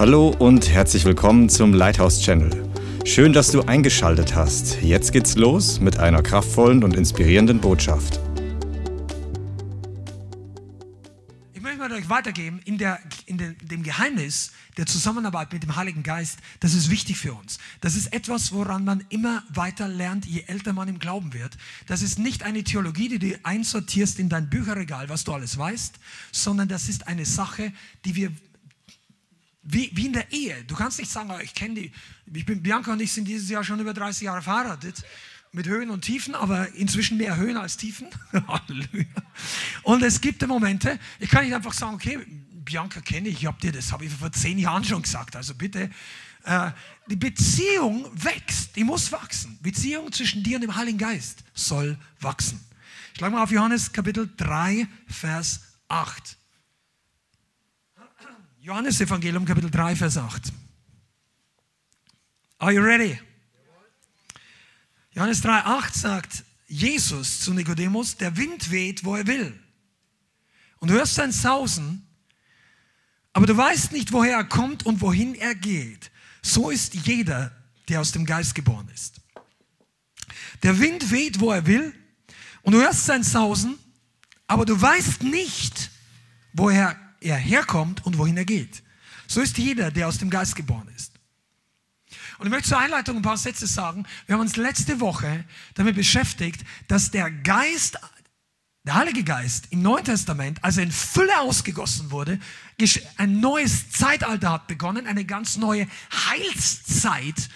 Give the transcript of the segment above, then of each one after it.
Hallo und herzlich willkommen zum Lighthouse Channel. Schön, dass du eingeschaltet hast. Jetzt geht's los mit einer kraftvollen und inspirierenden Botschaft. Ich möchte mal euch weitergeben in, der, in den, dem Geheimnis der Zusammenarbeit mit dem Heiligen Geist. Das ist wichtig für uns. Das ist etwas, woran man immer weiter lernt, je älter man im Glauben wird. Das ist nicht eine Theologie, die du einsortierst in dein Bücherregal, was du alles weißt, sondern das ist eine Sache, die wir wie, wie in der Ehe. Du kannst nicht sagen, ich kenne die. Ich bin, Bianca und ich sind dieses Jahr schon über 30 Jahre verheiratet. Mit Höhen und Tiefen, aber inzwischen mehr Höhen als Tiefen. Halleluja. Und es gibt Momente, ich kann nicht einfach sagen, okay, Bianca kenne ich, ich habe dir das habe ich vor zehn Jahren schon gesagt. Also bitte, äh, die Beziehung wächst, die muss wachsen. Beziehung zwischen dir und dem Heiligen Geist soll wachsen. Schlag mal auf Johannes Kapitel 3, Vers 8. Johannes Evangelium Kapitel 3, Vers 8. Are you ready? Johannes 3, 8 sagt Jesus zu Nikodemus, der Wind weht, wo er will. Und du hörst sein Sausen, aber du weißt nicht, woher er kommt und wohin er geht. So ist jeder, der aus dem Geist geboren ist. Der Wind weht, wo er will, und du hörst sein Sausen, aber du weißt nicht, woher er herkommt und wohin er geht. So ist jeder, der aus dem Geist geboren ist. Und ich möchte zur Einleitung ein paar Sätze sagen. Wir haben uns letzte Woche damit beschäftigt, dass der Geist, der Heilige Geist im Neuen Testament, als er in Fülle ausgegossen wurde, ein neues Zeitalter hat begonnen, eine ganz neue Heilszeit.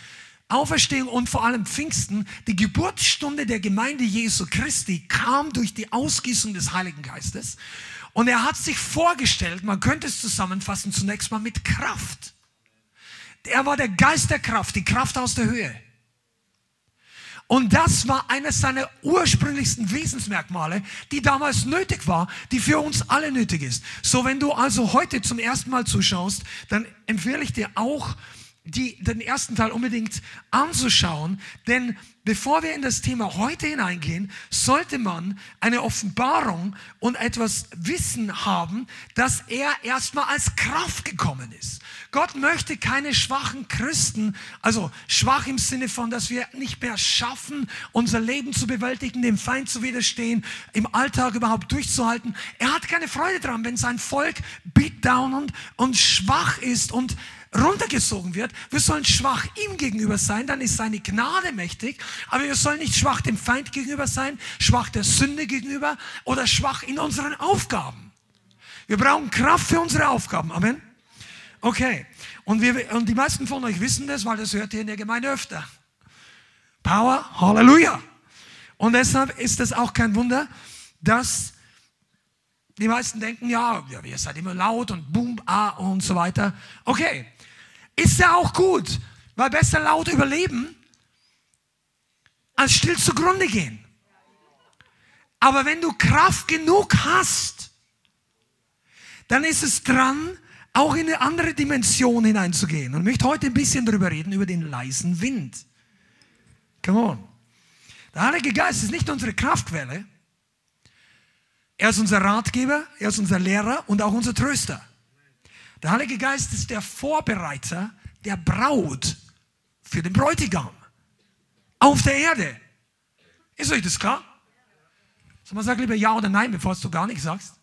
Auferstehung und vor allem Pfingsten, die Geburtsstunde der Gemeinde Jesu Christi kam durch die Ausgießung des Heiligen Geistes. Und er hat sich vorgestellt, man könnte es zusammenfassen, zunächst mal mit Kraft. Er war der Geist der Kraft, die Kraft aus der Höhe. Und das war eines seiner ursprünglichsten Wesensmerkmale, die damals nötig war, die für uns alle nötig ist. So, wenn du also heute zum ersten Mal zuschaust, dann empfehle ich dir auch, die, den ersten Teil unbedingt anzuschauen, denn bevor wir in das Thema heute hineingehen, sollte man eine Offenbarung und etwas Wissen haben, dass er erstmal als Kraft gekommen ist. Gott möchte keine schwachen Christen, also schwach im Sinne von, dass wir nicht mehr schaffen, unser Leben zu bewältigen, dem Feind zu widerstehen, im Alltag überhaupt durchzuhalten. Er hat keine Freude dran, wenn sein Volk beat down und, und schwach ist und runtergezogen wird. Wir sollen schwach ihm gegenüber sein, dann ist seine Gnade mächtig. Aber wir sollen nicht schwach dem Feind gegenüber sein, schwach der Sünde gegenüber oder schwach in unseren Aufgaben. Wir brauchen Kraft für unsere Aufgaben. Amen. Okay. Und, wir, und die meisten von euch wissen das, weil das hört ihr in der Gemeinde öfter. Power, Halleluja. Und deshalb ist es auch kein Wunder, dass die meisten denken, ja, ihr seid immer laut und boom, ah und so weiter. Okay, ist ja auch gut, weil besser laut überleben, als still zugrunde gehen. Aber wenn du Kraft genug hast, dann ist es dran, auch in eine andere Dimension hineinzugehen. Und ich möchte heute ein bisschen darüber reden, über den leisen Wind. Come on. Der Heilige Geist ist nicht unsere Kraftquelle. Er ist unser Ratgeber, er ist unser Lehrer und auch unser Tröster. Der Heilige Geist ist der Vorbereiter der Braut für den Bräutigam auf der Erde. Ist euch das klar? So, man sagt lieber ja oder nein, bevor du gar nichts sagst.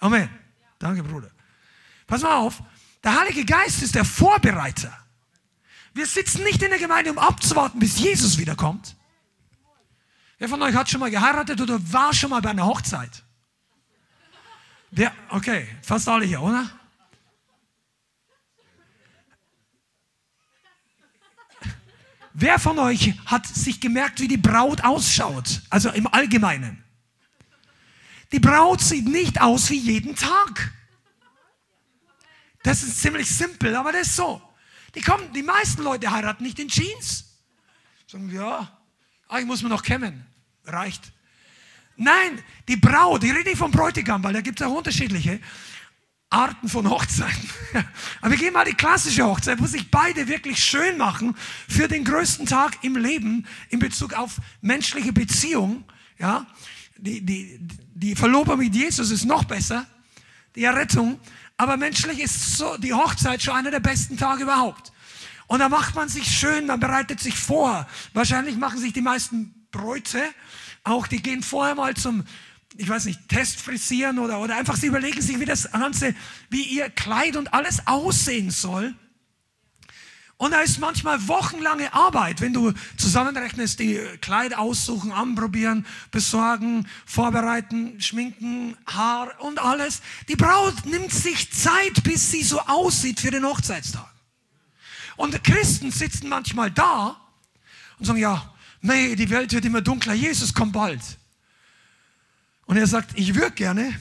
Amen. Danke, Bruder. Pass mal auf. Der Heilige Geist ist der Vorbereiter. Wir sitzen nicht in der Gemeinde, um abzuwarten, bis Jesus wiederkommt. Wer von euch hat schon mal geheiratet oder war schon mal bei einer Hochzeit? Der, okay, fast alle hier, oder? Wer von euch hat sich gemerkt, wie die Braut ausschaut? Also im Allgemeinen. Die Braut sieht nicht aus wie jeden Tag. Das ist ziemlich simpel, aber das ist so. Die, kommen, die meisten Leute heiraten nicht in Jeans. Sagen, ja, ich muss mir noch kämmen. Reicht. Nein, die Braut, ich rede nicht vom Bräutigam, weil da gibt es auch unterschiedliche. Arten von Hochzeiten. Aber wir gehen mal die klassische Hochzeit, wo sich beide wirklich schön machen für den größten Tag im Leben in Bezug auf menschliche Beziehung. Ja, die, die, die Verlobung mit Jesus ist noch besser, die Errettung. Aber menschlich ist so die Hochzeit schon einer der besten Tage überhaupt. Und da macht man sich schön, man bereitet sich vor. Wahrscheinlich machen sich die meisten Bräute auch, die gehen vorher mal zum, ich weiß nicht, Test frisieren oder, oder einfach, sie überlegen sich, wie das Ganze, wie ihr Kleid und alles aussehen soll. Und da ist manchmal wochenlange Arbeit, wenn du zusammenrechnest, die Kleider aussuchen, anprobieren, besorgen, vorbereiten, schminken, Haar und alles. Die Braut nimmt sich Zeit, bis sie so aussieht für den Hochzeitstag. Und Christen sitzen manchmal da und sagen, ja, nee, die Welt wird immer dunkler, Jesus kommt bald. Und er sagt, ich würde gerne,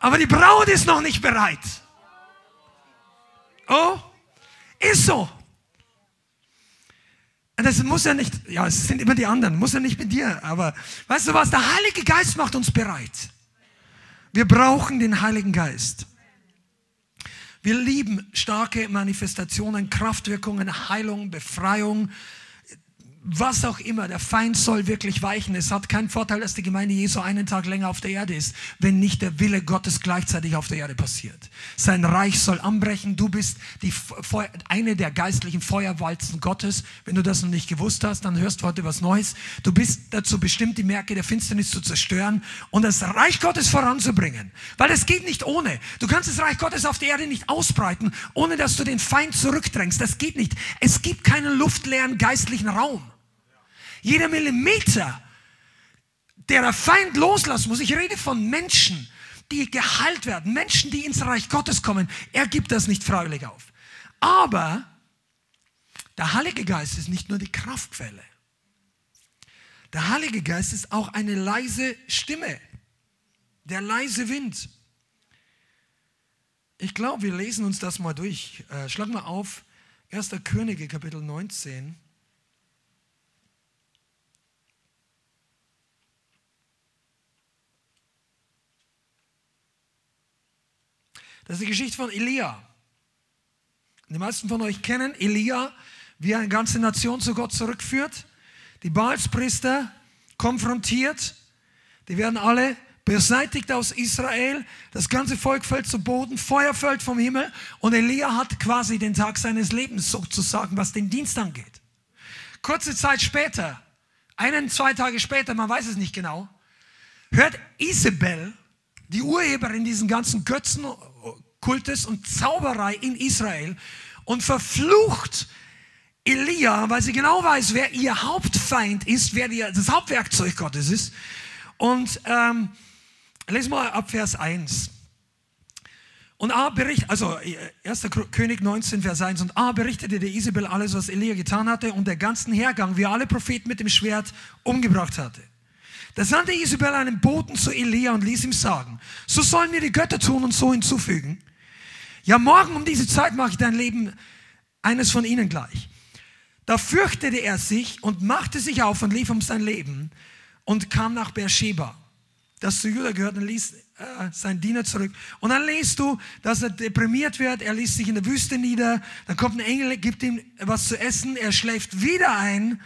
aber die Braut ist noch nicht bereit. Oh, ist so. Und das muss ja nicht, ja, es sind immer die anderen, muss ja nicht mit dir, aber weißt du was, der Heilige Geist macht uns bereit. Wir brauchen den Heiligen Geist. Wir lieben starke Manifestationen, Kraftwirkungen, Heilung, Befreiung, was auch immer, der Feind soll wirklich weichen. Es hat keinen Vorteil, dass die Gemeinde Jesu einen Tag länger auf der Erde ist, wenn nicht der Wille Gottes gleichzeitig auf der Erde passiert. Sein Reich soll anbrechen. Du bist die, eine der geistlichen Feuerwalzen Gottes. Wenn du das noch nicht gewusst hast, dann hörst du heute was Neues. Du bist dazu bestimmt, die Märkte der Finsternis zu zerstören und das Reich Gottes voranzubringen. Weil es geht nicht ohne. Du kannst das Reich Gottes auf der Erde nicht ausbreiten, ohne dass du den Feind zurückdrängst. Das geht nicht. Es gibt keinen luftleeren geistlichen Raum. Jeder Millimeter, der der Feind loslassen muss, ich rede von Menschen, die geheilt werden, Menschen, die ins Reich Gottes kommen, er gibt das nicht freiwillig auf. Aber der Heilige Geist ist nicht nur die Kraftquelle. Der Heilige Geist ist auch eine leise Stimme, der leise Wind. Ich glaube, wir lesen uns das mal durch. Äh, schlag mal auf, 1. Könige, Kapitel 19. Das ist die Geschichte von Elia. Die meisten von euch kennen Elia, wie er eine ganze Nation zu Gott zurückführt. Die Baalspriester konfrontiert, die werden alle beseitigt aus Israel. Das ganze Volk fällt zu Boden, Feuer fällt vom Himmel und Elia hat quasi den Tag seines Lebens sozusagen, was den Dienst angeht. Kurze Zeit später, einen, zwei Tage später, man weiß es nicht genau, hört Isabel, die Urheberin diesen ganzen Götzenkultes und Zauberei in Israel und verflucht Elia, weil sie genau weiß, wer ihr Hauptfeind ist, wer das Hauptwerkzeug Gottes ist. Und ähm, lesen wir ab Vers 1. Und A berichtet, also 1. König 19, Vers 1, und A berichtete der Isabel alles, was Elia getan hatte und der ganzen Hergang, wie er alle Propheten mit dem Schwert umgebracht hatte. Da sandte Isabel einen Boten zu Elia und ließ ihm sagen, so sollen mir die Götter tun und so hinzufügen. Ja, morgen um diese Zeit mache ich dein Leben eines von ihnen gleich. Da fürchtete er sich und machte sich auf und lief um sein Leben und kam nach Beersheba, das zu Judah gehört, und ließ äh, seinen Diener zurück. Und dann liest du, dass er deprimiert wird, er ließ sich in der Wüste nieder, dann kommt ein Engel, gibt ihm was zu essen, er schläft wieder ein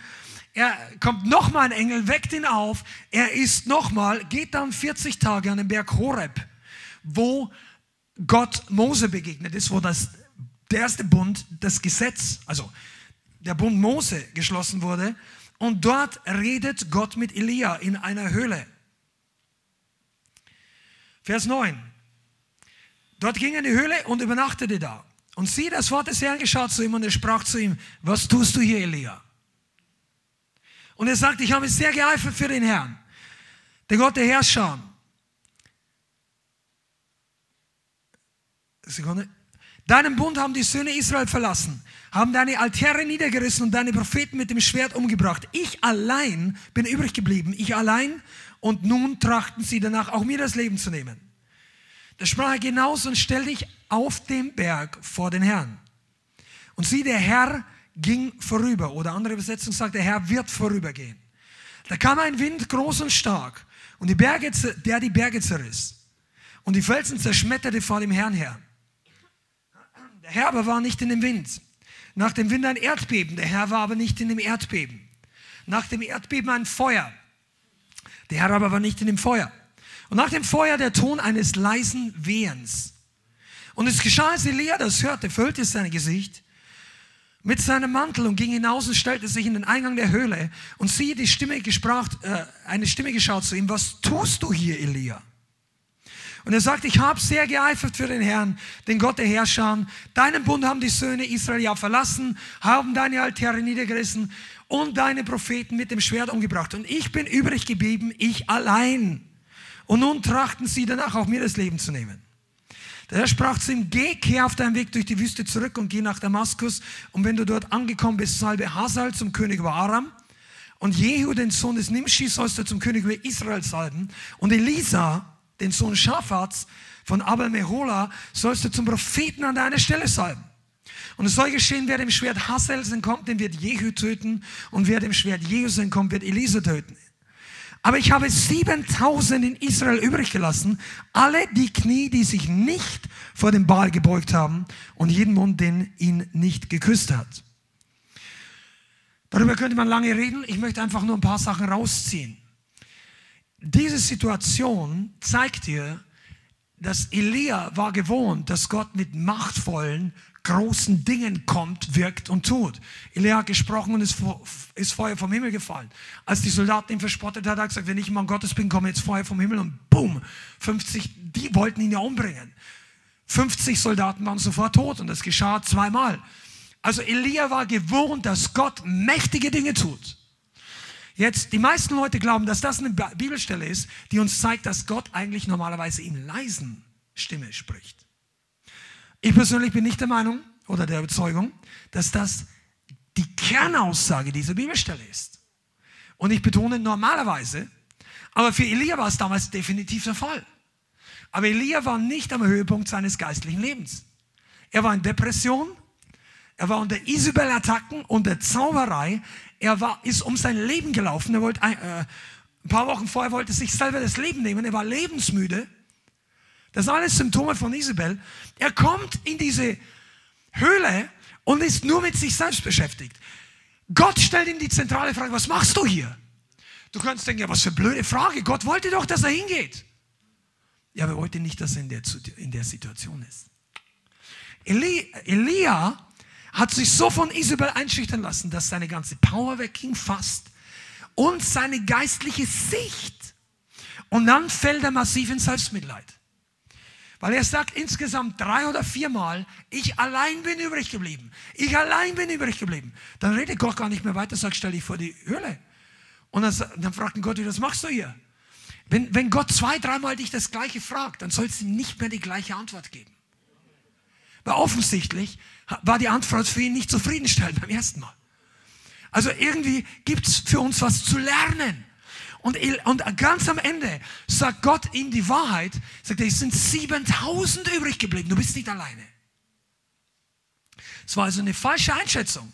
er kommt nochmal ein Engel, weckt ihn auf. Er ist nochmal, geht dann 40 Tage an den Berg Horeb, wo Gott Mose begegnet ist, wo das, der erste Bund, das Gesetz, also der Bund Mose geschlossen wurde. Und dort redet Gott mit Elia in einer Höhle. Vers 9. Dort ging er in die Höhle und übernachtete da. Und sieh, das Wort des Herrn geschaut zu ihm und er sprach zu ihm, was tust du hier, Elia? Und er sagt, ich habe sehr geeifert für den Herrn, der Gott der Herrscher. Sekunde. Deinen Bund haben die Söhne Israel verlassen, haben deine Altäre niedergerissen und deine Propheten mit dem Schwert umgebracht. Ich allein bin übrig geblieben, ich allein, und nun trachten sie danach, auch mir das Leben zu nehmen. Da sprach er hinaus und stell dich auf dem Berg vor den Herrn. Und sieh, der Herr ging vorüber. Oder andere Übersetzung sagt, der Herr wird vorübergehen. Da kam ein Wind groß und stark und die Berge, der die Berge zerriss. Und die Felsen zerschmetterte vor dem Herrn her. Der Herr aber war nicht in dem Wind. Nach dem Wind ein Erdbeben. Der Herr war aber nicht in dem Erdbeben. Nach dem Erdbeben ein Feuer. Der Herr aber war nicht in dem Feuer. Und nach dem Feuer der Ton eines leisen Wehens. Und es geschah, als Elia das hörte, füllte sein Gesicht mit seinem Mantel und ging hinaus und stellte sich in den Eingang der Höhle. Und siehe, die Stimme gesprach, äh, eine Stimme geschaut zu ihm, was tust du hier, Elia? Und er sagt, ich habe sehr geeifert für den Herrn, den Gott der Herrscher. Deinen Bund haben die Söhne Israel ja verlassen, haben deine Altäre niedergerissen und deine Propheten mit dem Schwert umgebracht. Und ich bin übrig geblieben, ich allein. Und nun trachten sie danach auch mir das Leben zu nehmen. Der Herr sprach zu ihm, geh, kehr auf deinem Weg durch die Wüste zurück und geh nach Damaskus. Und wenn du dort angekommen bist, salbe Hasal zum König über Aram. Und Jehu, den Sohn des Nimshi, sollst du zum König über Israel salben. Und Elisa, den Sohn Schafats von Abel Mehola, sollst du zum Propheten an deiner Stelle salben. Und es soll geschehen, wer dem Schwert Hassels entkommt, den wird Jehu töten. Und wer dem Schwert Jehus entkommt, wird Elisa töten. Aber ich habe 7000 in Israel übrig gelassen, alle die Knie, die sich nicht vor dem Baal gebeugt haben und jeden Mund, den ihn nicht geküsst hat. Darüber könnte man lange reden. Ich möchte einfach nur ein paar Sachen rausziehen. Diese Situation zeigt dir, dass Elia war gewohnt, dass Gott mit machtvollen, großen Dingen kommt, wirkt und tut. Elia hat gesprochen und es ist Feuer vom Himmel gefallen. Als die Soldaten ihn verspottet hat, hat er gesagt, wenn ich Mann Gottes bin, komme jetzt Feuer vom Himmel und boom, 50, die wollten ihn ja umbringen. 50 Soldaten waren sofort tot und das geschah zweimal. Also Elia war gewohnt, dass Gott mächtige Dinge tut. Jetzt, die meisten Leute glauben, dass das eine Bibelstelle ist, die uns zeigt, dass Gott eigentlich normalerweise in leisen Stimme spricht. Ich persönlich bin nicht der Meinung oder der Überzeugung, dass das die Kernaussage dieser Bibelstelle ist. Und ich betone normalerweise, aber für Elia war es damals definitiv der Fall. Aber Elia war nicht am Höhepunkt seines geistlichen Lebens. Er war in Depression, er war unter Isabel-Attacken, unter Zauberei, er war, ist um sein Leben gelaufen. Er wollte, äh, ein paar Wochen vorher wollte sich selber das Leben nehmen. Er war lebensmüde. Das sind alles Symptome von Isabel. Er kommt in diese Höhle und ist nur mit sich selbst beschäftigt. Gott stellt ihm die zentrale Frage, was machst du hier? Du kannst denken, ja, was für eine blöde Frage. Gott wollte doch, dass er hingeht. Ja, aber er wollte nicht, dass er in der, in der Situation ist. Eli, Elia hat sich so von Isabel einschüchtern lassen, dass seine ganze Power wegging fast und seine geistliche Sicht. Und dann fällt er massiv in Selbstmitleid. Weil er sagt insgesamt drei oder viermal, ich allein bin übrig geblieben. Ich allein bin übrig geblieben. Dann redet Gott gar nicht mehr weiter, sagt, stell dich vor die Höhle. Und dann, dann fragt Gott, was machst du hier? Wenn, wenn Gott zwei, dreimal dich das Gleiche fragt, dann sollst du ihm nicht mehr die gleiche Antwort geben. Weil offensichtlich war die Antwort für ihn nicht zufriedenstellend beim ersten Mal. Also irgendwie gibt es für uns was zu lernen. Und, und ganz am Ende sagt Gott ihm die Wahrheit, sagt er, es sind 7000 übrig geblieben, du bist nicht alleine. Es war also eine falsche Einschätzung.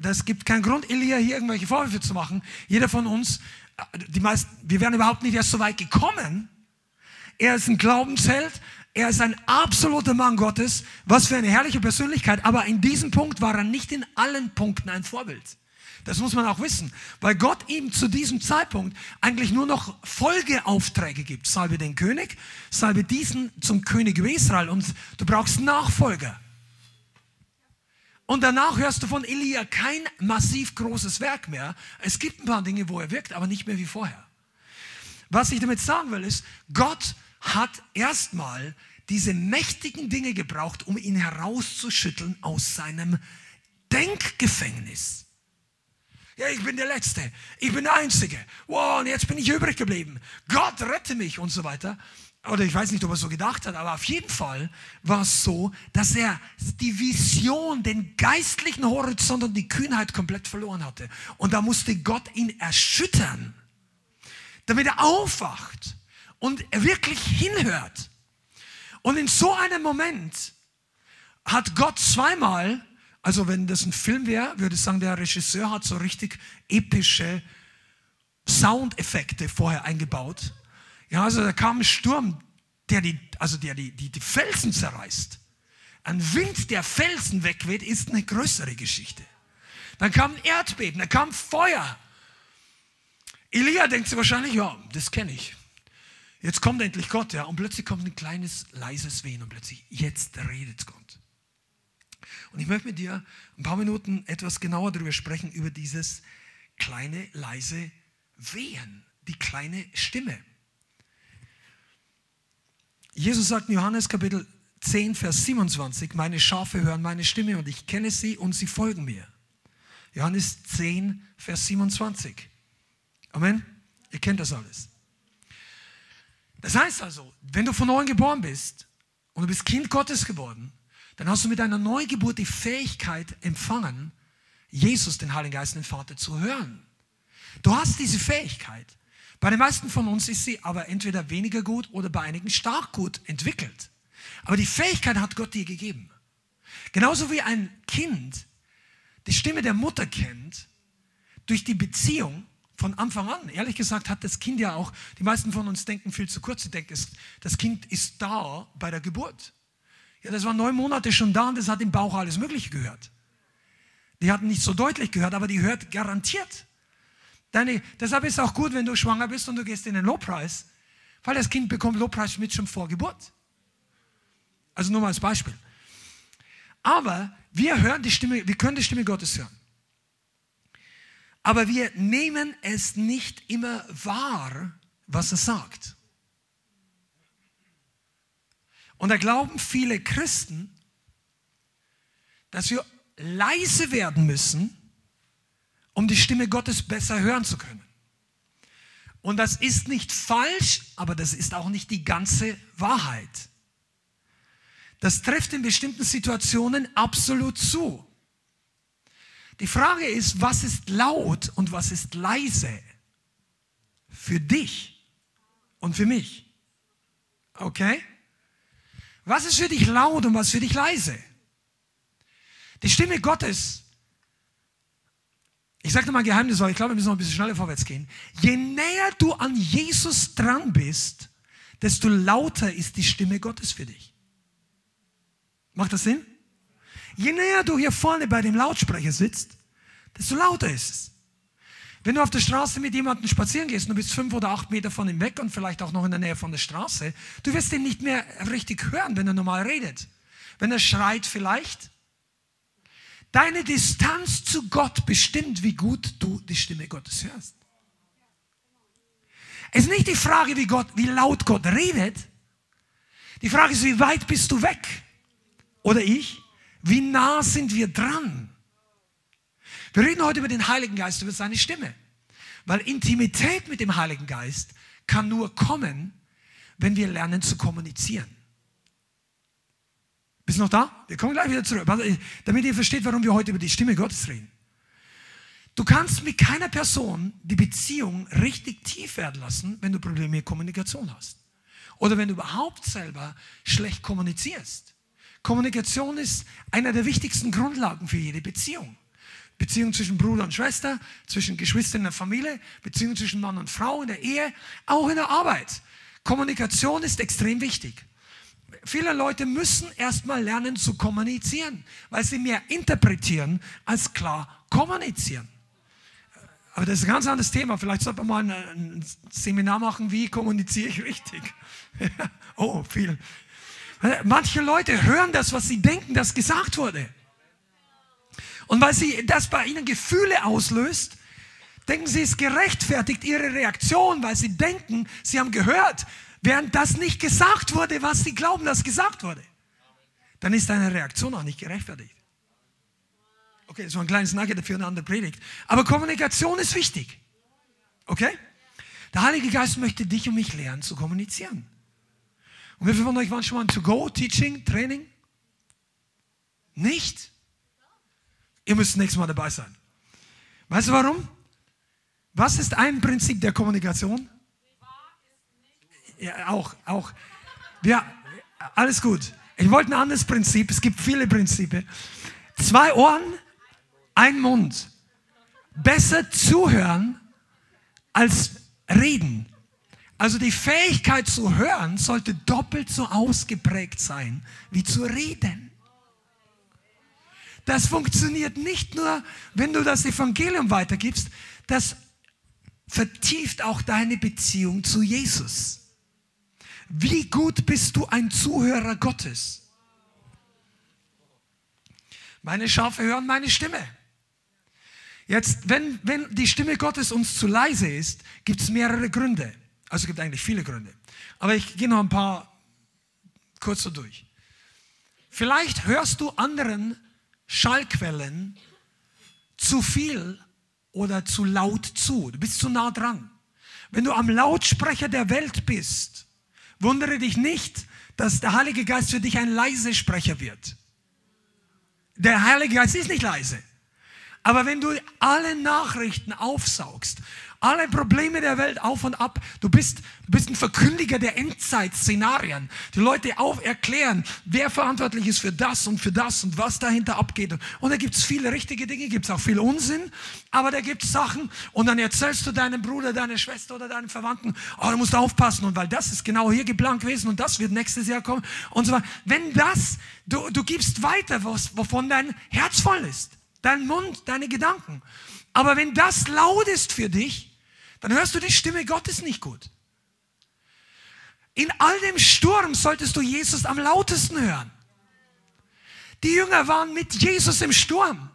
Das gibt keinen Grund, Elia hier irgendwelche Vorwürfe zu machen. Jeder von uns, die meisten, wir wären überhaupt nicht erst so weit gekommen. Er ist ein Glaubensheld, er ist ein absoluter Mann Gottes. Was für eine herrliche Persönlichkeit. Aber in diesem Punkt war er nicht in allen Punkten ein Vorbild. Das muss man auch wissen, weil Gott ihm zu diesem Zeitpunkt eigentlich nur noch Folgeaufträge gibt. Salbe den König, salbe diesen zum König über Israel und du brauchst Nachfolger. Und danach hörst du von Elia kein massiv großes Werk mehr. Es gibt ein paar Dinge, wo er wirkt, aber nicht mehr wie vorher. Was ich damit sagen will, ist, Gott hat erstmal diese mächtigen Dinge gebraucht, um ihn herauszuschütteln aus seinem Denkgefängnis. Ja, ich bin der Letzte. Ich bin der Einzige. Wow, und jetzt bin ich übrig geblieben. Gott rette mich und so weiter. Oder ich weiß nicht, ob er so gedacht hat, aber auf jeden Fall war es so, dass er die Vision, den geistlichen Horizont und die Kühnheit komplett verloren hatte. Und da musste Gott ihn erschüttern, damit er aufwacht und wirklich hinhört. Und in so einem Moment hat Gott zweimal, also wenn das ein Film wäre, würde ich sagen, der Regisseur hat so richtig epische Soundeffekte vorher eingebaut. Ja, also da kam ein Sturm, der die, also der die, die, die Felsen zerreißt. Ein Wind, der Felsen wegweht, ist eine größere Geschichte. Dann kam ein Erdbeben, dann kam Feuer. Elia denkt sich wahrscheinlich, ja, das kenne ich. Jetzt kommt endlich Gott, ja, und plötzlich kommt ein kleines, leises Wehen und plötzlich, jetzt redet Gott. Und ich möchte mit dir ein paar Minuten etwas genauer darüber sprechen, über dieses kleine, leise Wehen, die kleine Stimme. Jesus sagt in Johannes Kapitel 10, Vers 27, meine Schafe hören meine Stimme und ich kenne sie und sie folgen mir. Johannes 10, Vers 27. Amen. Ihr kennt das alles. Das heißt also, wenn du von neuem geboren bist und du bist Kind Gottes geworden, dann hast du mit deiner Neugeburt die Fähigkeit empfangen, Jesus, den Heiligen Geist, den Vater zu hören. Du hast diese Fähigkeit. Bei den meisten von uns ist sie aber entweder weniger gut oder bei einigen stark gut entwickelt. Aber die Fähigkeit hat Gott dir gegeben. Genauso wie ein Kind die Stimme der Mutter kennt, durch die Beziehung von Anfang an. Ehrlich gesagt hat das Kind ja auch, die meisten von uns denken viel zu kurz, sie denken, das Kind ist da bei der Geburt. Ja, das war neun Monate schon da und das hat im Bauch alles Mögliche gehört. Die hatten nicht so deutlich gehört, aber die hört garantiert. Deine, deshalb ist es auch gut, wenn du schwanger bist und du gehst in den Lobpreis, weil das Kind bekommt Lobpreis mit schon vor Geburt. Also nur mal als Beispiel. Aber wir hören die Stimme, wir können die Stimme Gottes hören. Aber wir nehmen es nicht immer wahr, was er sagt. Und da glauben viele Christen, dass wir leise werden müssen, um die Stimme Gottes besser hören zu können. Und das ist nicht falsch, aber das ist auch nicht die ganze Wahrheit. Das trifft in bestimmten Situationen absolut zu. Die Frage ist, was ist laut und was ist leise für dich und für mich? Okay? Was ist für dich laut und was für dich leise? Die Stimme Gottes, ich sage dir mal ein Geheimnis, weil ich glaube, wir müssen noch ein bisschen schneller vorwärts gehen. Je näher du an Jesus dran bist, desto lauter ist die Stimme Gottes für dich. Macht das Sinn? Je näher du hier vorne bei dem Lautsprecher sitzt, desto lauter ist es. Wenn du auf der Straße mit jemandem spazieren gehst du bist fünf oder acht Meter von ihm weg und vielleicht auch noch in der Nähe von der Straße, du wirst ihn nicht mehr richtig hören, wenn er normal redet. Wenn er schreit vielleicht. Deine Distanz zu Gott bestimmt, wie gut du die Stimme Gottes hörst. Es ist nicht die Frage, wie, Gott, wie laut Gott redet. Die Frage ist, wie weit bist du weg? Oder ich? Wie nah sind wir dran? Wir reden heute über den Heiligen Geist, über seine Stimme. Weil Intimität mit dem Heiligen Geist kann nur kommen, wenn wir lernen zu kommunizieren. Bist du noch da? Wir kommen gleich wieder zurück, damit ihr versteht, warum wir heute über die Stimme Gottes reden. Du kannst mit keiner Person die Beziehung richtig tief werden lassen, wenn du Probleme mit Kommunikation hast. Oder wenn du überhaupt selber schlecht kommunizierst. Kommunikation ist einer der wichtigsten Grundlagen für jede Beziehung. Beziehung zwischen Bruder und Schwester, zwischen Geschwistern in der Familie, Beziehung zwischen Mann und Frau in der Ehe, auch in der Arbeit. Kommunikation ist extrem wichtig. Viele Leute müssen erstmal lernen zu kommunizieren, weil sie mehr interpretieren als klar kommunizieren. Aber das ist ein ganz anderes Thema. Vielleicht sollte man mal ein Seminar machen, wie kommuniziere ich richtig. oh, viel, Manche Leute hören das, was sie denken, das gesagt wurde. Und weil sie das bei ihnen Gefühle auslöst, denken sie, es gerechtfertigt ihre Reaktion, weil sie denken, sie haben gehört, während das nicht gesagt wurde, was sie glauben, dass gesagt wurde. Dann ist deine Reaktion auch nicht gerechtfertigt. Okay, das war ein kleines Nugget dafür eine andere Predigt. Aber Kommunikation ist wichtig. Okay? Der Heilige Geist möchte dich und mich lernen zu kommunizieren. Und wie viele von euch waren schon mal To-Go-Teaching, Training? Nicht? Ihr müsst nächstes Mal dabei sein. Weißt du warum? Was ist ein Prinzip der Kommunikation? Ja, auch, auch. Ja, alles gut. Ich wollte ein anderes Prinzip. Es gibt viele Prinzipien. Zwei Ohren, ein Mund. Besser zuhören als reden. Also die Fähigkeit zu hören sollte doppelt so ausgeprägt sein wie zu reden. Das funktioniert nicht nur, wenn du das Evangelium weitergibst, das vertieft auch deine Beziehung zu Jesus. wie gut bist du ein Zuhörer Gottes? Meine Schafe hören meine Stimme. Jetzt, wenn, wenn die Stimme Gottes uns zu leise ist, gibt es mehrere Gründe. Also es gibt eigentlich viele Gründe. Aber ich gehe noch ein paar kurz so durch. Vielleicht hörst du anderen Schallquellen zu viel oder zu laut zu. Du bist zu nah dran. Wenn du am Lautsprecher der Welt bist, wundere dich nicht, dass der Heilige Geist für dich ein leise Sprecher wird. Der Heilige Geist ist nicht leise. Aber wenn du alle Nachrichten aufsaugst, alle Probleme der Welt auf und ab. Du bist, du bist ein Verkündiger der Endzeit-Szenarien. Die Leute auf erklären, wer verantwortlich ist für das und für das und was dahinter abgeht. Und da gibt es viele richtige Dinge, gibt es auch viel Unsinn, aber da gibt es Sachen und dann erzählst du deinem Bruder, deiner Schwester oder deinen Verwandten, oh, du musst aufpassen und weil das ist genau hier geplant gewesen und das wird nächstes Jahr kommen und so weiter. Wenn das, du, du gibst weiter, was, wovon dein Herz voll ist, dein Mund, deine Gedanken. Aber wenn das laut ist für dich, dann hörst du die Stimme Gottes nicht gut. In all dem Sturm solltest du Jesus am lautesten hören. Die Jünger waren mit Jesus im Sturm.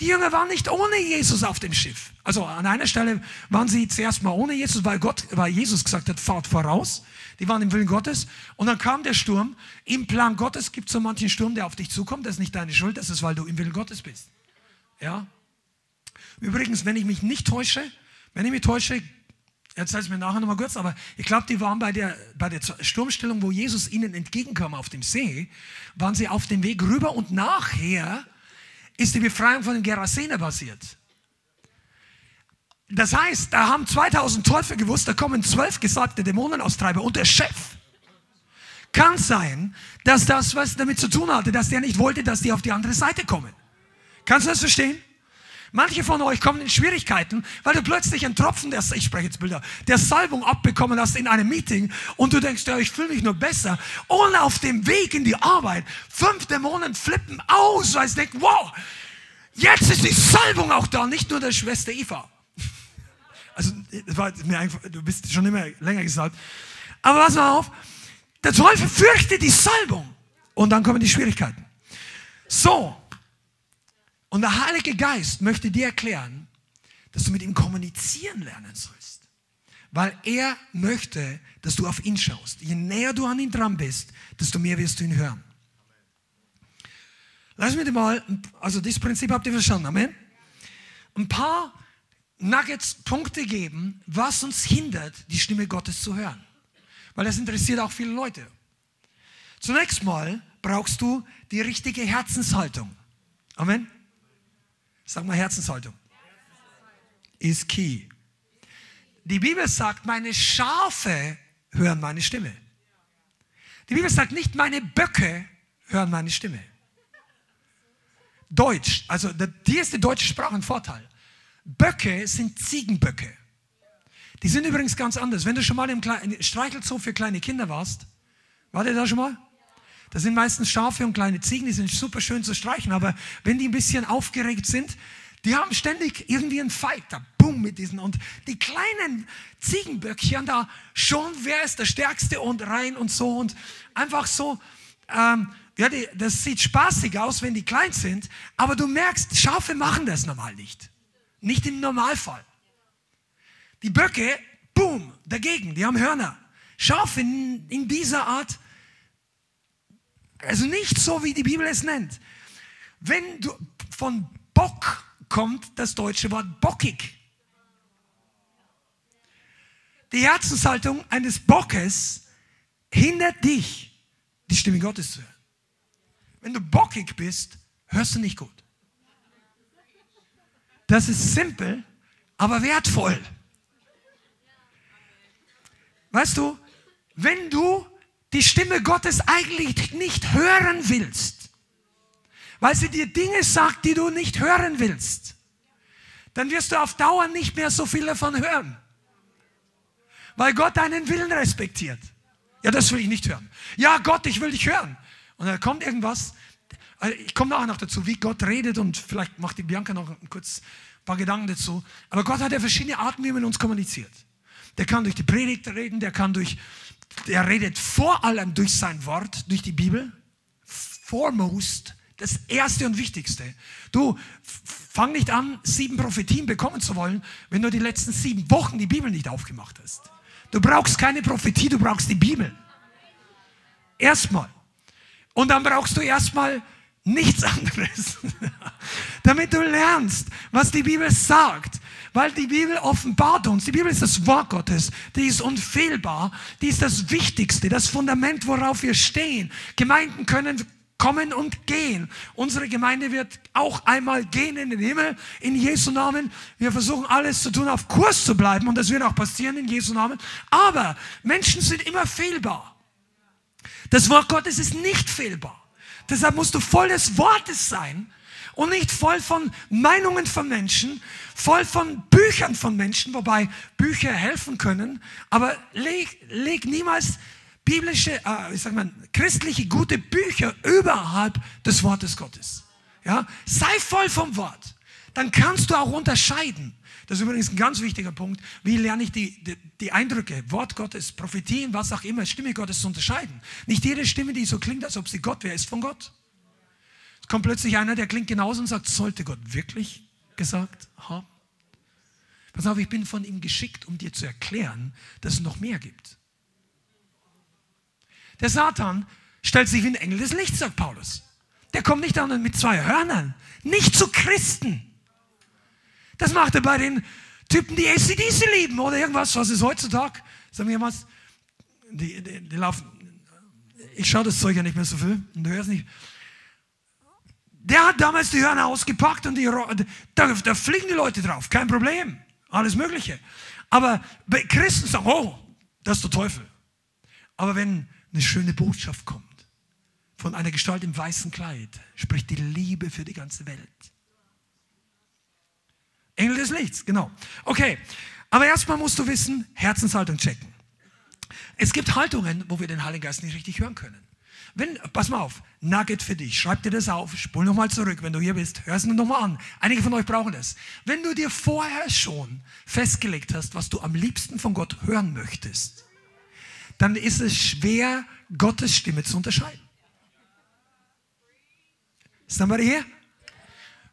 Die Jünger waren nicht ohne Jesus auf dem Schiff. Also an einer Stelle waren sie zuerst mal ohne Jesus, weil, Gott, weil Jesus gesagt hat, fahrt voraus. Die waren im Willen Gottes. Und dann kam der Sturm. Im Plan Gottes gibt es so manchen Sturm, der auf dich zukommt. Das ist nicht deine Schuld, das ist, weil du im Willen Gottes bist. Ja? Übrigens, wenn ich mich nicht täusche, wenn ich mich täusche, erzähl es mir nachher nochmal kurz, aber ich glaube, die waren bei der, bei der Sturmstellung, wo Jesus ihnen entgegenkam auf dem See, waren sie auf dem Weg rüber und nachher ist die Befreiung von den Gerasener passiert. Das heißt, da haben 2000 Teufel gewusst, da kommen zwölf gesagte Dämonenaustreiber und der Chef. Kann sein, dass das was damit zu tun hatte, dass der nicht wollte, dass die auf die andere Seite kommen. Kannst du das verstehen? Manche von euch kommen in Schwierigkeiten, weil du plötzlich einen Tropfen, der, ich spreche jetzt Bilder, der Salbung abbekommen hast in einem Meeting und du denkst, ja, ich fühle mich nur besser. Und auf dem Weg in die Arbeit, fünf Dämonen flippen aus, weil sie denken, wow, jetzt ist die Salbung auch da, nicht nur der Schwester Eva. Also, war mir einfach, du bist schon immer länger gesalbt. Aber pass mal auf, der Teufel fürchtet die Salbung. Und dann kommen die Schwierigkeiten. So, und der Heilige Geist möchte dir erklären, dass du mit ihm kommunizieren lernen sollst. Weil er möchte, dass du auf ihn schaust. Je näher du an ihn dran bist, desto mehr wirst du ihn hören. Lass mich mal, also dieses Prinzip habt ihr verstanden, Amen? Ein paar Nuggets, Punkte geben, was uns hindert, die Stimme Gottes zu hören. Weil das interessiert auch viele Leute. Zunächst mal brauchst du die richtige Herzenshaltung. Amen. Sag mal Herzenshaltung. Ist key. Die Bibel sagt, meine Schafe hören meine Stimme. Die Bibel sagt nicht, meine Böcke hören meine Stimme. Deutsch, also hier ist die deutsche Sprache ein Vorteil. Böcke sind Ziegenböcke. Die sind übrigens ganz anders. Wenn du schon mal im Streichelzoo für kleine Kinder warst, war der da schon mal? Das sind meistens Schafe und kleine Ziegen, die sind super schön zu streichen, aber wenn die ein bisschen aufgeregt sind, die haben ständig irgendwie einen Fight, da boom mit diesen und die kleinen Ziegenböckchen da schon, wer ist der Stärkste und rein und so und einfach so, ähm, ja, die, das sieht spaßig aus, wenn die klein sind, aber du merkst, Schafe machen das normal nicht. Nicht im Normalfall. Die Böcke, boom, dagegen, die haben Hörner. Schafe in, in dieser Art also nicht so, wie die Bibel es nennt. Wenn du von Bock kommt das deutsche Wort bockig. Die Herzenshaltung eines Bockes hindert dich, die Stimme Gottes zu hören. Wenn du bockig bist, hörst du nicht gut. Das ist simpel, aber wertvoll. Weißt du, wenn du die Stimme Gottes eigentlich nicht hören willst, weil sie dir Dinge sagt, die du nicht hören willst, dann wirst du auf Dauer nicht mehr so viel davon hören. Weil Gott deinen Willen respektiert. Ja, das will ich nicht hören. Ja, Gott, ich will dich hören. Und dann kommt irgendwas. Also ich komme nachher noch dazu, wie Gott redet und vielleicht macht die Bianca noch kurz ein paar Gedanken dazu. Aber Gott hat ja verschiedene Arten, wie man uns kommuniziert. Der kann durch die Predigt reden, der kann durch der redet vor allem durch sein Wort, durch die Bibel. Foremost, das Erste und Wichtigste. Du, fang nicht an, sieben Prophetien bekommen zu wollen, wenn du die letzten sieben Wochen die Bibel nicht aufgemacht hast. Du brauchst keine Prophetie, du brauchst die Bibel. Erstmal. Und dann brauchst du erstmal nichts anderes, damit du lernst, was die Bibel sagt. Weil die Bibel offenbart uns, die Bibel ist das Wort Gottes, die ist unfehlbar, die ist das Wichtigste, das Fundament, worauf wir stehen. Gemeinden können kommen und gehen. Unsere Gemeinde wird auch einmal gehen in den Himmel, in Jesu Namen. Wir versuchen alles zu tun, auf Kurs zu bleiben und das wird auch passieren in Jesu Namen. Aber Menschen sind immer fehlbar. Das Wort Gottes ist nicht fehlbar. Deshalb musst du voll des Wortes sein und nicht voll von Meinungen von Menschen, voll von Büchern von Menschen, wobei Bücher helfen können, aber leg, leg niemals biblische, äh, ich sag mal, christliche gute Bücher überhalb des Wortes Gottes. Ja? Sei voll vom Wort. Dann kannst du auch unterscheiden. Das ist übrigens ein ganz wichtiger Punkt. Wie lerne ich die, die, die Eindrücke, Wort Gottes, Prophetien, was auch immer, Stimme Gottes zu unterscheiden? Nicht jede Stimme, die so klingt, als ob sie Gott wäre, ist von Gott. Kommt plötzlich einer, der klingt genauso und sagt, sollte Gott wirklich gesagt haben? Pass auf, ich bin von ihm geschickt, um dir zu erklären, dass es noch mehr gibt. Der Satan stellt sich wie ein Engel des Lichts, sagt Paulus. Der kommt nicht an mit zwei Hörnern, nicht zu Christen. Das macht er bei den Typen, die ACDC lieben oder irgendwas, was ist heutzutage, sagen wir mal, die, die, die laufen, ich schaue das Zeug ja nicht mehr so viel und du hörst nicht. Der hat damals die Hörner ausgepackt und die, da, da fliegen die Leute drauf, kein Problem, alles Mögliche. Aber bei Christen sagen, oh, das ist der Teufel. Aber wenn eine schöne Botschaft kommt von einer Gestalt im weißen Kleid, spricht die Liebe für die ganze Welt. Engel des Lichts, genau. Okay, aber erstmal musst du wissen, Herzenshaltung checken. Es gibt Haltungen, wo wir den Heiligen Geist nicht richtig hören können. Wenn, pass mal auf, Nugget für dich, schreib dir das auf, spul nochmal zurück, wenn du hier bist, hör es mir nochmal an. Einige von euch brauchen das. Wenn du dir vorher schon festgelegt hast, was du am liebsten von Gott hören möchtest, dann ist es schwer, Gottes Stimme zu unterscheiden. Somebody here?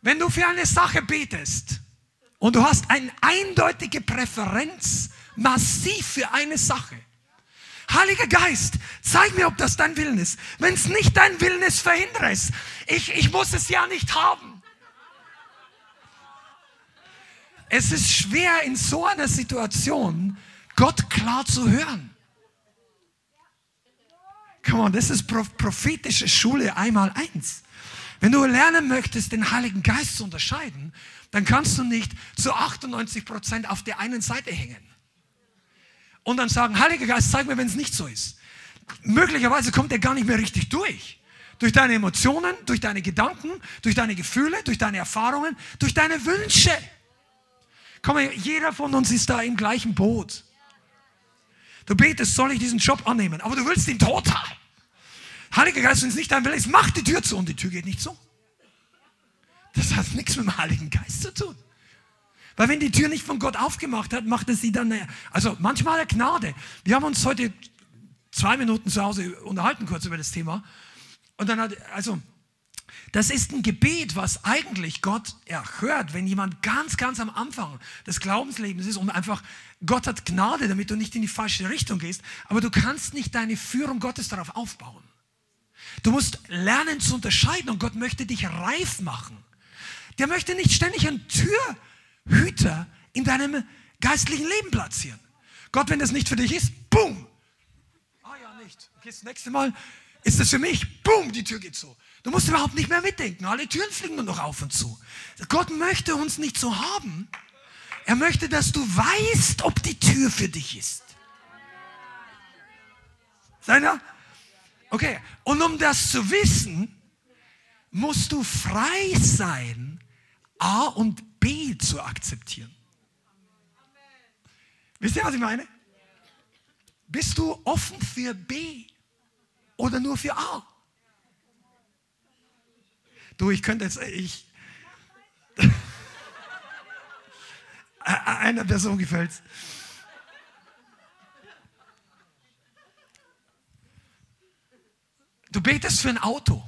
Wenn du für eine Sache betest und du hast eine eindeutige Präferenz massiv für eine Sache, Heiliger Geist, zeig mir, ob das dein Willen ist. Wenn es nicht dein Willen ist, verhindere es. Ich, ich muss es ja nicht haben. Es ist schwer in so einer Situation, Gott klar zu hören. Come on, das ist prophetische Schule einmal eins. Wenn du lernen möchtest, den Heiligen Geist zu unterscheiden, dann kannst du nicht zu 98 Prozent auf der einen Seite hängen. Und dann sagen, Heiliger Geist, zeig mir, wenn es nicht so ist. Möglicherweise kommt er gar nicht mehr richtig durch. Durch deine Emotionen, durch deine Gedanken, durch deine Gefühle, durch deine Erfahrungen, durch deine Wünsche. Komm, jeder von uns ist da im gleichen Boot. Du betest, soll ich diesen Job annehmen? Aber du willst ihn total. Heiliger Geist, wenn es nicht dein Wille ist, mach die Tür zu und die Tür geht nicht zu. Das hat nichts mit dem Heiligen Geist zu tun. Weil wenn die Tür nicht von Gott aufgemacht hat, macht er sie dann, also manchmal eine Gnade. Wir haben uns heute zwei Minuten zu Hause unterhalten kurz über das Thema. Und dann hat, also, das ist ein Gebet, was eigentlich Gott erhört, wenn jemand ganz, ganz am Anfang des Glaubenslebens ist und einfach, Gott hat Gnade, damit du nicht in die falsche Richtung gehst, aber du kannst nicht deine Führung Gottes darauf aufbauen. Du musst lernen zu unterscheiden und Gott möchte dich reif machen. Der möchte nicht ständig einen Türhüter in deinem geistlichen Leben platzieren. Gott, wenn das nicht für dich ist, boom. Ah ja, nicht. Okay, das nächste Mal ist das für mich, boom, die Tür geht zu. Du musst überhaupt nicht mehr mitdenken. Alle Türen fliegen nur noch auf und zu. Gott möchte uns nicht so haben. Er möchte, dass du weißt, ob die Tür für dich ist. Seiner? Okay, und um das zu wissen, musst du frei sein, A und B zu akzeptieren. Wisst ihr, was ich meine? Bist du offen für B oder nur für A? Du, ich könnte jetzt, ich. Einer Person gefällt es. betest für ein Auto.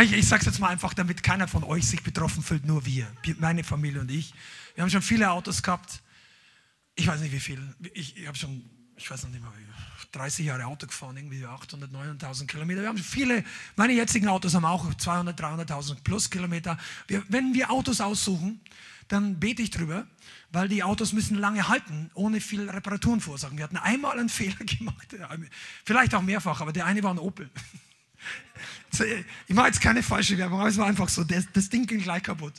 Ich, ich sage es jetzt mal einfach, damit keiner von euch sich betroffen fühlt, nur wir, meine Familie und ich. Wir haben schon viele Autos gehabt. Ich weiß nicht wie viele. Ich, ich habe schon, ich weiß noch nicht mal, 30 Jahre Auto gefahren, irgendwie 800, 900.000 Kilometer. Wir haben viele, meine jetzigen Autos haben auch 200, 300.000 plus Kilometer. Wir, wenn wir Autos aussuchen, dann bete ich drüber, weil die Autos müssen lange halten, ohne viel Reparaturen verursachen. Wir hatten einmal einen Fehler gemacht, vielleicht auch mehrfach, aber der eine war ein Opel. Ich mache jetzt keine falsche Werbung, aber es war einfach so, das, Ding ging gleich kaputt.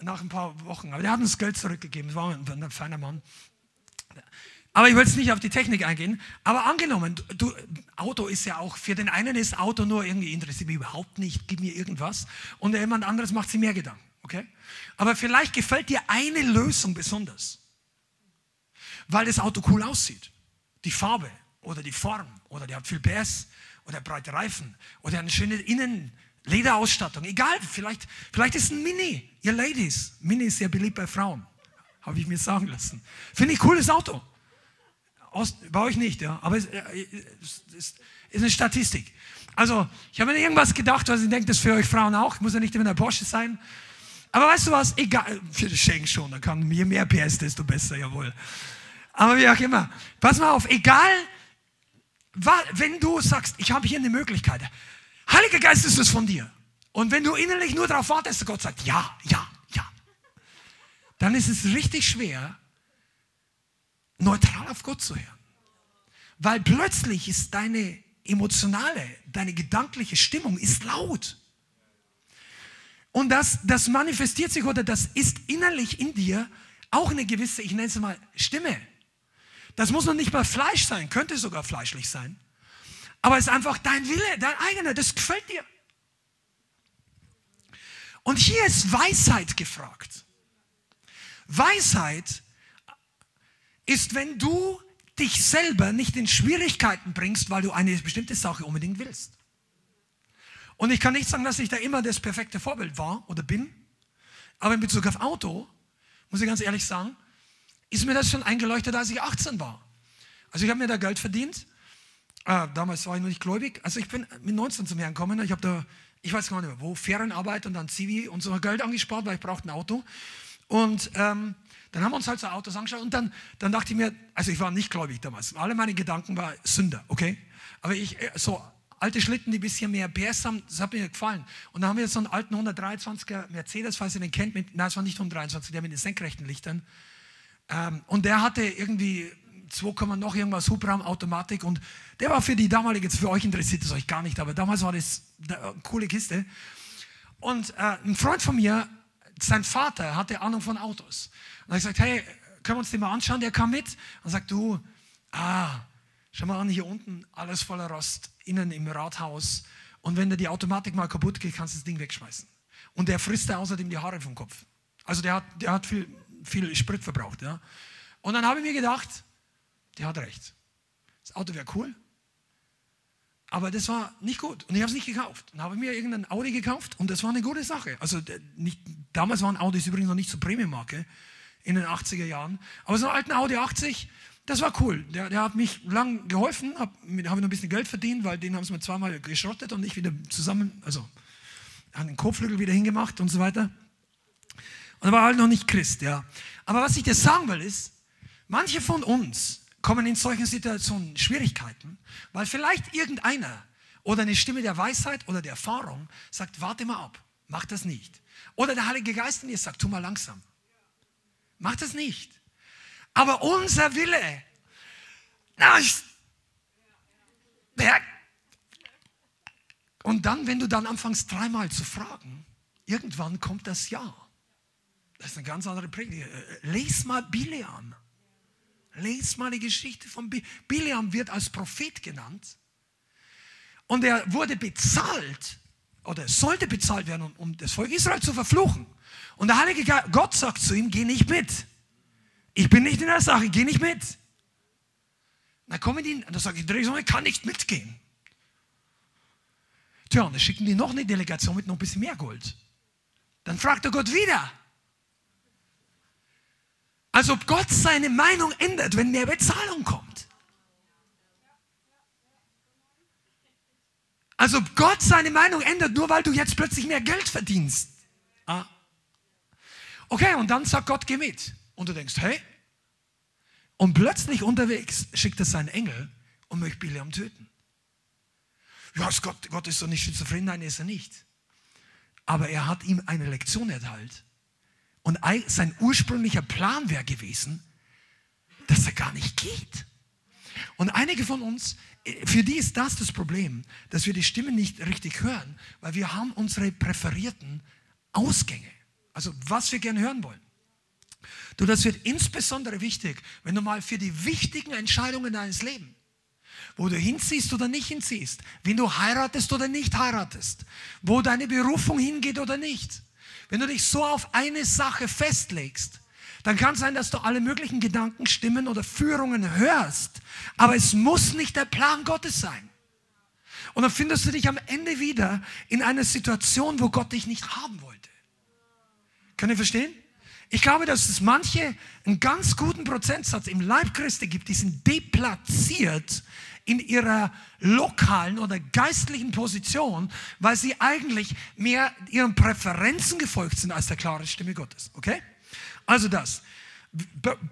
Nach ein paar Wochen. Aber der hat uns Geld zurückgegeben, das war ein, ein feiner Mann. Aber ich will jetzt nicht auf die Technik eingehen. Aber angenommen, du, Auto ist ja auch, für den einen ist Auto nur irgendwie interessiert mich überhaupt nicht, gib mir irgendwas. Und jemand anderes macht sich mehr Gedanken. Okay? Aber vielleicht gefällt dir eine Lösung besonders. Weil das Auto cool aussieht. Die Farbe oder die Form oder der hat viel PS oder breite Reifen oder eine schöne Innenlederausstattung. Egal, vielleicht, vielleicht ist ein Mini. Ihr Ladies, Mini ist sehr beliebt bei Frauen. Habe ich mir sagen lassen. Finde ich cooles Auto. Ost, bei euch nicht, ja, aber es, äh, es, es ist eine Statistik. Also, ich habe mir irgendwas gedacht, was ich denke, das ist für euch Frauen auch. Muss ja nicht immer der Porsche sein. Aber weißt du was? Egal, für das Schenk schon, da kann je mehr PS, desto besser, jawohl. Aber wie auch immer. Pass mal auf, egal, wenn du sagst, ich habe hier eine Möglichkeit. Heiliger Geist ist es von dir. Und wenn du innerlich nur darauf wartest, Gott sagt, ja, ja, ja, dann ist es richtig schwer, neutral auf Gott zu hören. Weil plötzlich ist deine emotionale, deine gedankliche Stimmung ist laut. Und das, das manifestiert sich oder das ist innerlich in dir auch eine gewisse, ich nenne es mal, Stimme. Das muss noch nicht mal Fleisch sein, könnte sogar fleischlich sein. Aber es ist einfach dein Wille, dein eigener, das gefällt dir. Und hier ist Weisheit gefragt. Weisheit ist, wenn du dich selber nicht in Schwierigkeiten bringst, weil du eine bestimmte Sache unbedingt willst. Und ich kann nicht sagen, dass ich da immer das perfekte Vorbild war oder bin, aber in Bezug auf Auto, muss ich ganz ehrlich sagen, ist mir das schon eingeleuchtet, als ich 18 war. Also ich habe mir da Geld verdient. Äh, damals war ich noch nicht gläubig. Also ich bin mit 19 zum Herrn gekommen. Ich habe da, ich weiß gar nicht mehr wo, Ferienarbeit und dann Zivi und so Geld angespart, weil ich brauchte ein Auto. Und ähm, dann haben wir uns halt so Autos angeschaut und dann, dann dachte ich mir, also ich war nicht gläubig damals. Alle meine Gedanken waren Sünder, okay? Aber ich, äh, so alte Schlitten, die ein bisschen mehr PS haben, das hat mir gefallen. Und dann haben wir so einen alten 123er Mercedes, falls ihr den kennt, mit, nein, es war nicht 123, der mit den senkrechten Lichtern. Ähm, und der hatte irgendwie 2, noch irgendwas Hubraumautomatik und der war für die damalige, für euch interessiert es euch gar nicht, aber damals war das eine coole Kiste. Und äh, ein Freund von mir, sein Vater hatte Ahnung von Autos. Und er hat hey, können wir uns den mal anschauen? Der kam mit und sagt, du, ah, schau mal an, hier unten alles voller Rost, innen im Rathaus. Und wenn da die Automatik mal kaputt geht, kannst du das Ding wegschmeißen. Und der frisst da außerdem die Haare vom Kopf. Also der hat, der hat viel, viel Sprit verbraucht. Ja. Und dann habe ich mir gedacht, der hat recht. Das Auto wäre cool, aber das war nicht gut und ich habe es nicht gekauft. Dann habe ich mir irgendein Audi gekauft und das war eine gute Sache. Also nicht, damals waren Audis übrigens noch nicht zur Premium-Marke in den 80er Jahren. Aber so einen alten Audi 80, das war cool. Der, der hat mich lang geholfen, habe hab noch ein bisschen Geld verdient, weil den haben sie mir zweimal geschrottet und ich wieder zusammen, also hat den Kotflügel wieder hingemacht und so weiter. Und er war halt noch nicht Christ, ja. Aber was ich dir sagen will, ist, manche von uns kommen in solchen Situationen Schwierigkeiten, weil vielleicht irgendeiner oder eine Stimme der Weisheit oder der Erfahrung sagt, warte mal ab, mach das nicht. Oder der Heilige Geist in dir sagt, tu mal langsam. Mach das nicht. Aber unser Wille, na, ich, der, und dann, wenn du dann anfängst dreimal zu fragen, irgendwann kommt das Ja. Das ist eine ganz andere Predigt. Lies mal Bileam. Lies mal die Geschichte von Bileam. Bileam wird als Prophet genannt. Und er wurde bezahlt, oder sollte bezahlt werden, um, das Volk Israel zu verfluchen. Und der Heilige Gott sagt zu ihm, geh nicht mit. Ich bin nicht in der Sache, geh nicht mit. Dann kommen die, und dann sage ich, ich kann nicht mitgehen. Tja, und dann schicken die noch eine Delegation mit noch ein bisschen mehr Gold. Dann fragt er Gott wieder. Als ob Gott seine Meinung ändert, wenn mehr Bezahlung kommt. Also Gott seine Meinung ändert nur, weil du jetzt plötzlich mehr Geld verdienst. Ah. Okay, und dann sagt Gott, geh mit. Und du denkst, hey. Und plötzlich unterwegs schickt er seinen Engel und möchte Biliam töten. Ja, Gott, Gott ist doch nicht schizophren, nein, ist er nicht. Aber er hat ihm eine Lektion erteilt. Und sein ursprünglicher Plan wäre gewesen, dass er gar nicht geht. Und einige von uns, für die ist das das Problem, dass wir die Stimme nicht richtig hören, weil wir haben unsere präferierten Ausgänge, also was wir gerne hören wollen. Du, das wird insbesondere wichtig, wenn du mal für die wichtigen Entscheidungen deines Lebens, wo du hinziehst oder nicht hinziehst, wenn du heiratest oder nicht heiratest, wo deine Berufung hingeht oder nicht, wenn du dich so auf eine Sache festlegst, dann kann es sein, dass du alle möglichen Gedanken, Stimmen oder Führungen hörst. Aber es muss nicht der Plan Gottes sein. Und dann findest du dich am Ende wieder in einer Situation, wo Gott dich nicht haben wollte. Könnt ihr verstehen? Ich glaube, dass es manche einen ganz guten Prozentsatz im Leib Christi gibt, die sind deplatziert in ihrer lokalen oder geistlichen Position, weil sie eigentlich mehr ihren Präferenzen gefolgt sind als der klaren Stimme Gottes. Okay? Also das.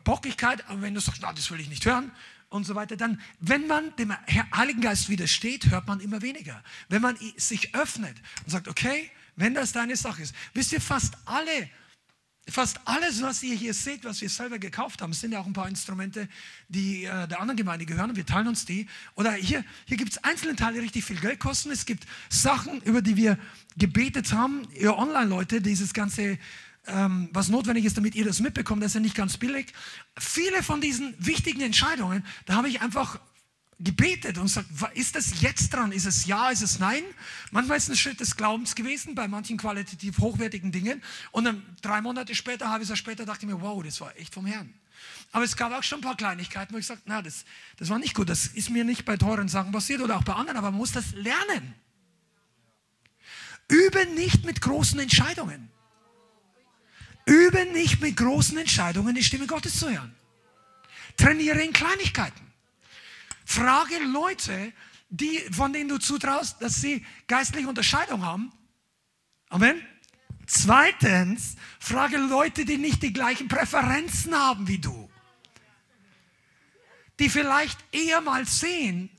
Bockigkeit, aber wenn du sagst, na, das will ich nicht hören und so weiter, dann, wenn man dem Heiligen Geist widersteht, hört man immer weniger. Wenn man sich öffnet und sagt, okay, wenn das deine Sache ist, wisst ihr, fast alle Fast alles, was ihr hier seht, was wir selber gekauft haben, sind ja auch ein paar Instrumente, die äh, der anderen Gemeinde gehören wir teilen uns die. Oder hier, hier gibt es einzelne Teile, die richtig viel Geld kosten. Es gibt Sachen, über die wir gebetet haben. Ihr Online-Leute, dieses ganze ähm, was notwendig ist, damit ihr das mitbekommt. Das ist ja nicht ganz billig. Viele von diesen wichtigen Entscheidungen, da habe ich einfach gebetet und gesagt, ist das jetzt dran? Ist es ja, ist es nein? Manchmal ist es ein Schritt des Glaubens gewesen, bei manchen qualitativ hochwertigen Dingen. Und dann drei Monate später, halbes Jahr später, dachte ich mir, wow, das war echt vom Herrn. Aber es gab auch schon ein paar Kleinigkeiten, wo ich sagte, na, das, das war nicht gut. Das ist mir nicht bei teuren Sachen passiert oder auch bei anderen, aber man muss das lernen. Übe nicht mit großen Entscheidungen. Übe nicht mit großen Entscheidungen die Stimme Gottes zu hören. Trainiere in Kleinigkeiten. Frage Leute, die, von denen du zutraust, dass sie geistliche Unterscheidung haben. Amen. Zweitens, frage Leute, die nicht die gleichen Präferenzen haben wie du. Die vielleicht eher mal sehen,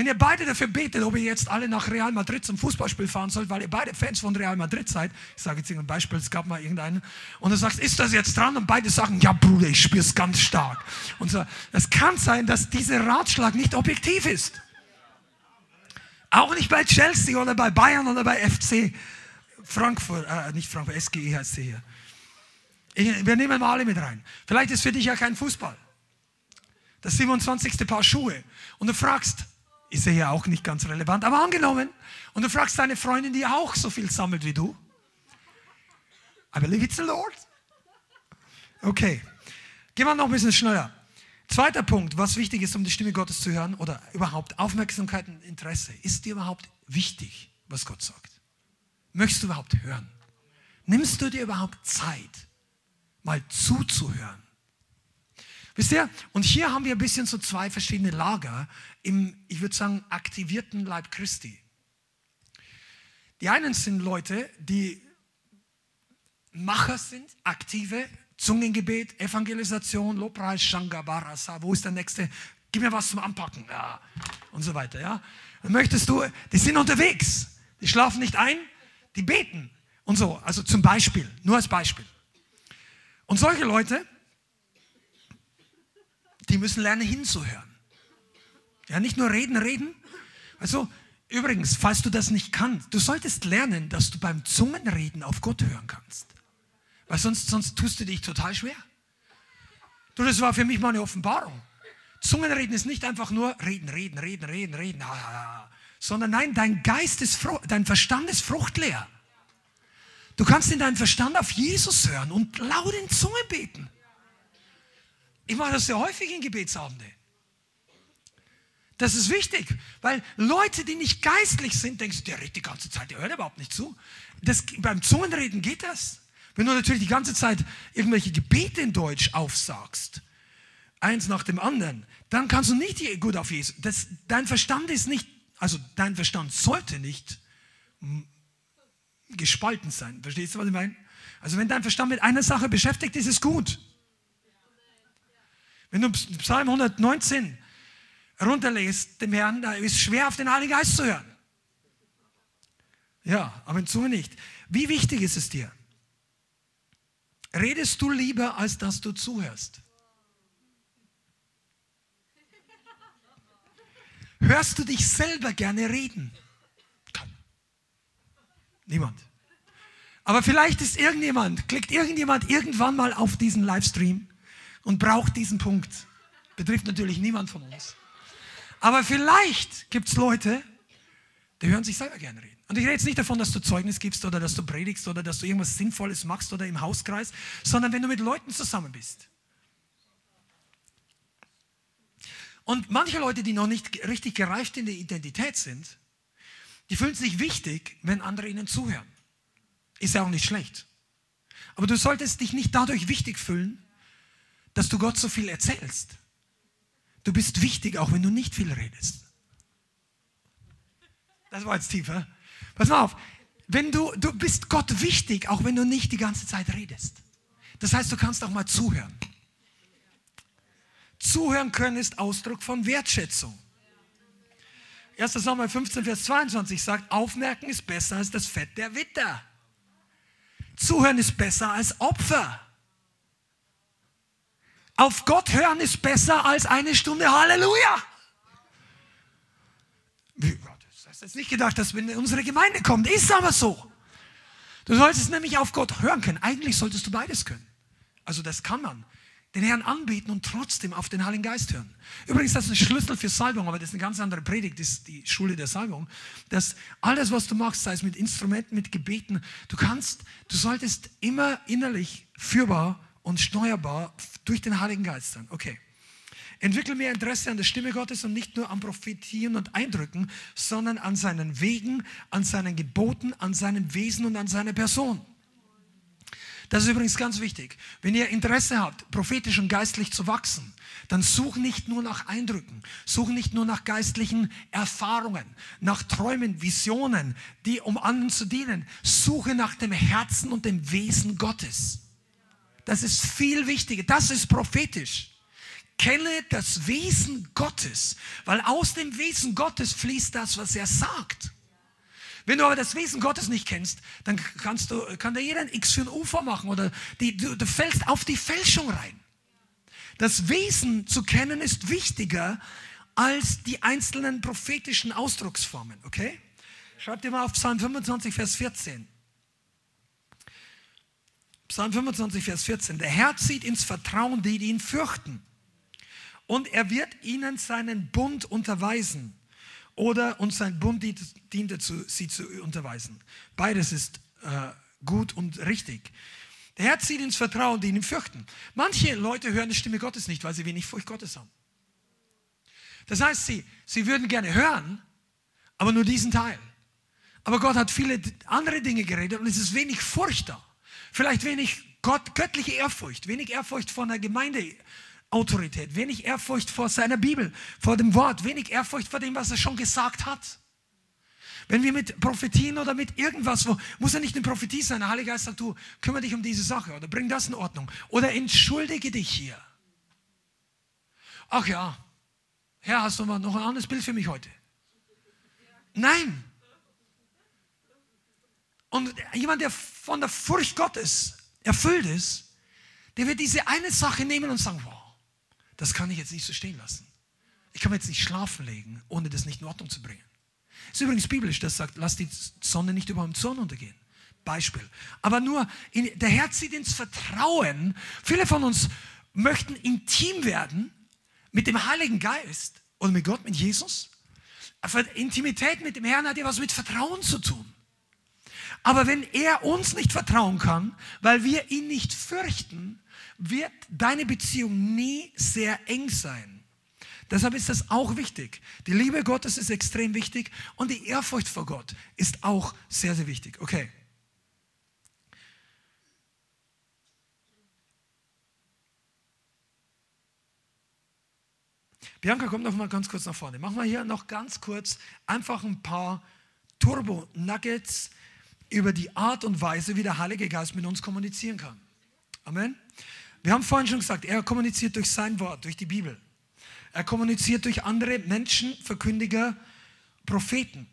wenn ihr beide dafür betet, ob ihr jetzt alle nach Real Madrid zum Fußballspiel fahren sollt, weil ihr beide Fans von Real Madrid seid, ich sage jetzt ein Beispiel, es gab mal irgendeinen, und du sagst, ist das jetzt dran? Und beide sagen, ja Bruder, ich spüre es ganz stark. Und so, es kann sein, dass dieser Ratschlag nicht objektiv ist. Auch nicht bei Chelsea oder bei Bayern oder bei FC Frankfurt, äh, nicht Frankfurt, SGE heißt sie hier. Ich, wir nehmen mal alle mit rein. Vielleicht ist für dich ja kein Fußball. Das 27. Paar Schuhe. Und du fragst, ist ja hier auch nicht ganz relevant, aber angenommen, und du fragst deine Freundin, die auch so viel sammelt wie du. I believe it's the Lord. Okay, gehen wir noch ein bisschen schneller. Zweiter Punkt, was wichtig ist, um die Stimme Gottes zu hören oder überhaupt Aufmerksamkeit und Interesse. Ist dir überhaupt wichtig, was Gott sagt? Möchtest du überhaupt hören? Nimmst du dir überhaupt Zeit, mal zuzuhören? Wisst ihr? Und hier haben wir ein bisschen so zwei verschiedene Lager im, ich würde sagen, aktivierten Leib Christi. Die einen sind Leute, die Macher sind, aktive, Zungengebet, Evangelisation, Lobpreis, Shanga, Barasa, wo ist der nächste? Gib mir was zum Anpacken, ja, und so weiter, ja. Dann möchtest du, die sind unterwegs, die schlafen nicht ein, die beten und so, also zum Beispiel, nur als Beispiel. Und solche Leute, die müssen lernen hinzuhören. Ja, nicht nur reden, reden. Also, übrigens, falls du das nicht kannst, du solltest lernen, dass du beim Zungenreden auf Gott hören kannst. Weil sonst, sonst tust du dich total schwer. Du, das war für mich mal eine Offenbarung. Zungenreden ist nicht einfach nur reden, reden, reden, reden, reden, sondern nein, dein Geist ist, dein Verstand ist fruchtleer. Du kannst in deinem Verstand auf Jesus hören und laut in Zunge beten. Ich mache das sehr häufig in Gebetsabende. Das ist wichtig, weil Leute, die nicht geistlich sind, denkst du, der redet die ganze Zeit, der hört überhaupt nicht zu. Das, beim Zungenreden geht das. Wenn du natürlich die ganze Zeit irgendwelche Gebete in Deutsch aufsagst, eins nach dem anderen, dann kannst du nicht gut auf Jesus. Das, dein Verstand ist nicht Also dein Verstand sollte nicht gespalten sein. Verstehst du, was ich meine? Also wenn dein Verstand mit einer Sache beschäftigt ist, ist es gut. Wenn du Psalm 119 runterlegst, dem Herrn, da ist schwer auf den Heiligen Geist zu hören. Ja, aber zu nicht. Wie wichtig ist es dir? Redest du lieber, als dass du zuhörst? Hörst du dich selber gerne reden? Niemand. Aber vielleicht ist irgendjemand, klickt irgendjemand irgendwann mal auf diesen Livestream und braucht diesen Punkt. Betrifft natürlich niemand von uns. Aber vielleicht gibt es Leute, die hören sich selber gerne reden. Und ich rede jetzt nicht davon, dass du Zeugnis gibst oder dass du predigst oder dass du irgendwas Sinnvolles machst oder im Hauskreis, sondern wenn du mit Leuten zusammen bist. Und manche Leute, die noch nicht richtig gereift in der Identität sind, die fühlen sich wichtig, wenn andere ihnen zuhören. Ist ja auch nicht schlecht. Aber du solltest dich nicht dadurch wichtig fühlen, dass du Gott so viel erzählst. Du bist wichtig, auch wenn du nicht viel redest. Das war jetzt tiefer. Pass mal auf. Wenn du, du bist Gott wichtig, auch wenn du nicht die ganze Zeit redest. Das heißt, du kannst auch mal zuhören. Zuhören können ist Ausdruck von Wertschätzung. 1. Samuel 15, Vers 22 sagt, Aufmerken ist besser als das Fett der Witter. Zuhören ist besser als Opfer. Auf Gott hören ist besser als eine Stunde Halleluja. Das hast jetzt nicht gedacht, dass wenn unsere Gemeinde kommt. Ist aber so. Du solltest nämlich auf Gott hören können. Eigentlich solltest du beides können. Also das kann man den Herrn anbieten und trotzdem auf den Heiligen Geist hören. Übrigens, das ist ein Schlüssel für Salbung, aber das ist eine ganz andere Predigt, das ist die Schule der Salbung. Dass alles, was du machst, sei es mit Instrumenten, mit Gebeten, du kannst, du solltest immer innerlich führbar und steuerbar durch den Heiligen Geist sein. Okay. Entwickle mehr Interesse an der Stimme Gottes und nicht nur an Prophetien und Eindrücken, sondern an seinen Wegen, an seinen Geboten, an seinem Wesen und an seiner Person. Das ist übrigens ganz wichtig. Wenn ihr Interesse habt, prophetisch und geistlich zu wachsen, dann such nicht nur nach Eindrücken, such nicht nur nach geistlichen Erfahrungen, nach Träumen, Visionen, die um anderen zu dienen. Suche nach dem Herzen und dem Wesen Gottes. Das ist viel wichtiger. Das ist prophetisch. Kenne das Wesen Gottes, weil aus dem Wesen Gottes fließt das, was er sagt. Wenn du aber das Wesen Gottes nicht kennst, dann kannst du, kann da jeder ein X für ein Ufer machen oder die, du, du fällst auf die Fälschung rein. Das Wesen zu kennen ist wichtiger als die einzelnen prophetischen Ausdrucksformen, okay? Schreib dir mal auf Psalm 25, Vers 14. Psalm 25, Vers 14. Der Herr zieht ins Vertrauen, die ihn fürchten. Und er wird ihnen seinen Bund unterweisen oder und sein Bund dient dazu, sie zu unterweisen. Beides ist äh, gut und richtig. Der Herr zieht ins Vertrauen, die ihn fürchten. Manche Leute hören die Stimme Gottes nicht, weil sie wenig Furcht Gottes haben. Das heißt, sie, sie würden gerne hören, aber nur diesen Teil. Aber Gott hat viele andere Dinge geredet und es ist wenig Furcht da. Vielleicht wenig Gott, göttliche Ehrfurcht, wenig Ehrfurcht von der Gemeinde, Autorität, wenig Ehrfurcht vor seiner Bibel, vor dem Wort, wenig Ehrfurcht vor dem, was er schon gesagt hat. Wenn wir mit Prophetien oder mit irgendwas, wo, muss ja nicht eine Prophetie sein, der Heilige Geist sagt, du, kümmere dich um diese Sache oder bring das in Ordnung oder entschuldige dich hier. Ach ja, Herr, hast du noch ein anderes Bild für mich heute? Nein. Und jemand, der von der Furcht Gottes erfüllt ist, der wird diese eine Sache nehmen und sagen, wow, das kann ich jetzt nicht so stehen lassen. Ich kann mir jetzt nicht schlafen legen, ohne das nicht in Ordnung zu bringen. Ist übrigens biblisch, das sagt, lass die Sonne nicht über dem Zorn untergehen. Beispiel. Aber nur, in, der Herz zieht ins Vertrauen. Viele von uns möchten intim werden mit dem Heiligen Geist oder mit Gott, mit Jesus. Intimität mit dem Herrn hat ja was mit Vertrauen zu tun. Aber wenn er uns nicht vertrauen kann, weil wir ihn nicht fürchten, wird deine Beziehung nie sehr eng sein. Deshalb ist das auch wichtig. Die Liebe Gottes ist extrem wichtig und die Ehrfurcht vor Gott ist auch sehr, sehr wichtig. Okay. Bianca, komm noch mal ganz kurz nach vorne. Machen wir hier noch ganz kurz einfach ein paar Turbo-Nuggets über die Art und Weise, wie der Heilige Geist mit uns kommunizieren kann. Amen. Wir haben vorhin schon gesagt, er kommuniziert durch sein Wort, durch die Bibel. Er kommuniziert durch andere Menschen, Verkündiger, Propheten.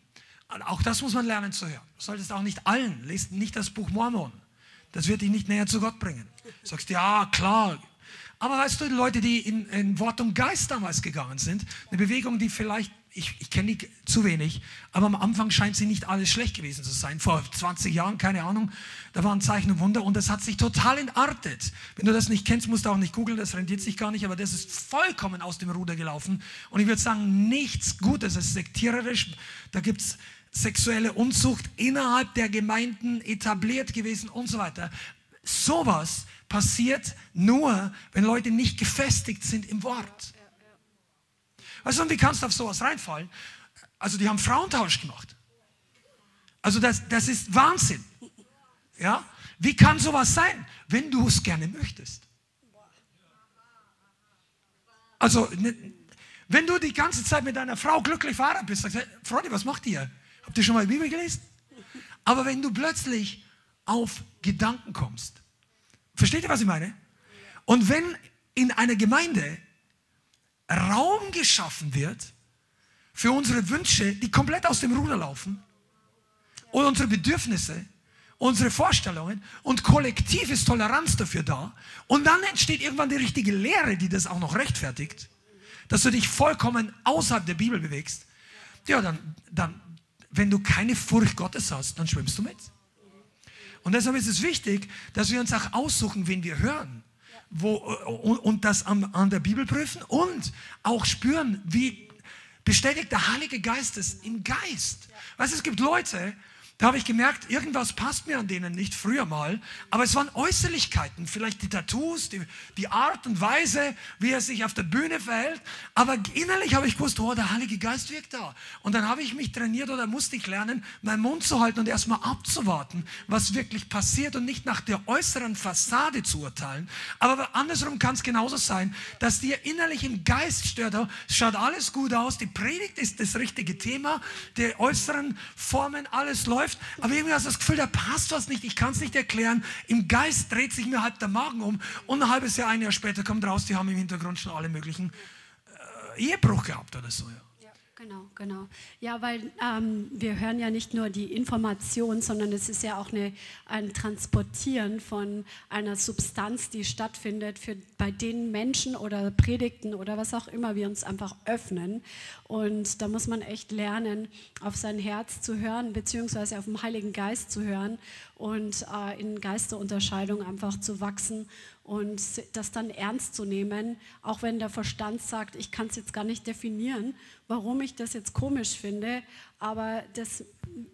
Auch das muss man lernen zu hören. Du solltest auch nicht allen, lest nicht das Buch Mormon. Das wird dich nicht näher zu Gott bringen. Du sagst, ja, klar. Aber weißt du, die Leute, die in, in Wort und Geist damals gegangen sind, eine Bewegung, die vielleicht ich, ich kenne die zu wenig, aber am Anfang scheint sie nicht alles schlecht gewesen zu sein. Vor 20 Jahren, keine Ahnung, da waren Zeichen und Wunder und das hat sich total entartet. Wenn du das nicht kennst, musst du auch nicht googeln, das rendiert sich gar nicht, aber das ist vollkommen aus dem Ruder gelaufen. Und ich würde sagen, nichts Gutes, es ist sektiererisch, da gibt es sexuelle Unzucht innerhalb der Gemeinden etabliert gewesen und so weiter. Sowas passiert nur, wenn Leute nicht gefestigt sind im Wort. Weißt du, und wie kannst du auf sowas reinfallen? Also die haben Frauentausch gemacht. Also das, das ist Wahnsinn. Ja? Wie kann sowas sein, wenn du es gerne möchtest? Also, ne, wenn du die ganze Zeit mit deiner Frau glücklich verheiratet bist, sagst du, Freunde, was macht ihr? Habt ihr schon mal die Bibel gelesen? Aber wenn du plötzlich auf Gedanken kommst, versteht ihr, was ich meine? Und wenn in einer Gemeinde Raum geschaffen wird für unsere Wünsche, die komplett aus dem Ruder laufen und unsere Bedürfnisse, unsere Vorstellungen und kollektiv ist Toleranz dafür da und dann entsteht irgendwann die richtige Lehre, die das auch noch rechtfertigt, dass du dich vollkommen außerhalb der Bibel bewegst, ja, dann, dann wenn du keine Furcht Gottes hast, dann schwimmst du mit. Und deshalb ist es wichtig, dass wir uns auch aussuchen, wen wir hören wo, und, und das an, an der Bibel prüfen und auch spüren, wie bestätigt der Heilige Geist es im Geist. Weißt du, es gibt Leute, da habe ich gemerkt, irgendwas passt mir an denen nicht früher mal, aber es waren Äußerlichkeiten, vielleicht die Tattoos, die, die Art und Weise, wie er sich auf der Bühne verhält, aber innerlich habe ich gewusst, oh, der Heilige Geist wirkt da. Und dann habe ich mich trainiert oder musste ich lernen, meinen Mund zu halten und erstmal abzuwarten, was wirklich passiert und nicht nach der äußeren Fassade zu urteilen. Aber andersrum kann es genauso sein, dass dir innerlich im Geist stört, oh, schaut alles gut aus, die Predigt ist das richtige Thema, die äußeren Formen, alles läuft läuft, aber irgendwie hast du das Gefühl, da passt was nicht, ich kann es nicht erklären. Im Geist dreht sich mir halb der Magen um und ein halbes Jahr, ein Jahr später kommt raus, die haben im Hintergrund schon alle möglichen äh, Ehebruch gehabt oder so. Ja. Genau, genau. Ja, weil ähm, wir hören ja nicht nur die Information, sondern es ist ja auch eine, ein Transportieren von einer Substanz, die stattfindet für, bei den Menschen oder Predigten oder was auch immer wir uns einfach öffnen. Und da muss man echt lernen, auf sein Herz zu hören, beziehungsweise auf den Heiligen Geist zu hören und äh, in Geisterunterscheidung einfach zu wachsen und das dann ernst zu nehmen, auch wenn der Verstand sagt, ich kann es jetzt gar nicht definieren, warum ich das jetzt komisch finde, aber das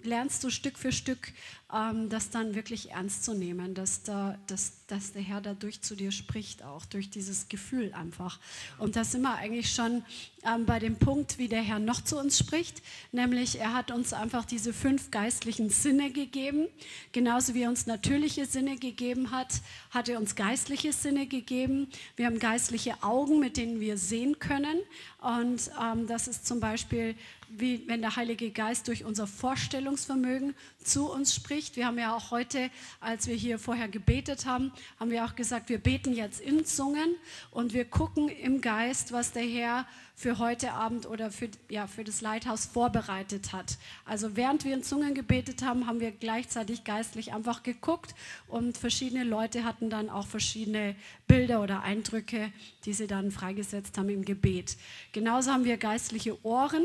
lernst du Stück für Stück, ähm, das dann wirklich ernst zu nehmen, dass, da, dass, dass der Herr dadurch zu dir spricht, auch durch dieses Gefühl einfach. Und da sind wir eigentlich schon ähm, bei dem Punkt, wie der Herr noch zu uns spricht, nämlich er hat uns einfach diese fünf geistlichen Sinne gegeben. Genauso wie er uns natürliche Sinne gegeben hat, hat er uns geistliche Sinne gegeben. Wir haben geistliche Augen, mit denen wir sehen können. Und ähm, das ist zum Beispiel wie wenn der Heilige Geist durch unser Vorstellungsvermögen zu uns spricht. Wir haben ja auch heute, als wir hier vorher gebetet haben, haben wir auch gesagt, wir beten jetzt in Zungen und wir gucken im Geist, was der Herr für heute Abend oder für, ja, für das Leithaus vorbereitet hat. Also während wir in Zungen gebetet haben, haben wir gleichzeitig geistlich einfach geguckt und verschiedene Leute hatten dann auch verschiedene Bilder oder Eindrücke, die sie dann freigesetzt haben im Gebet. Genauso haben wir geistliche Ohren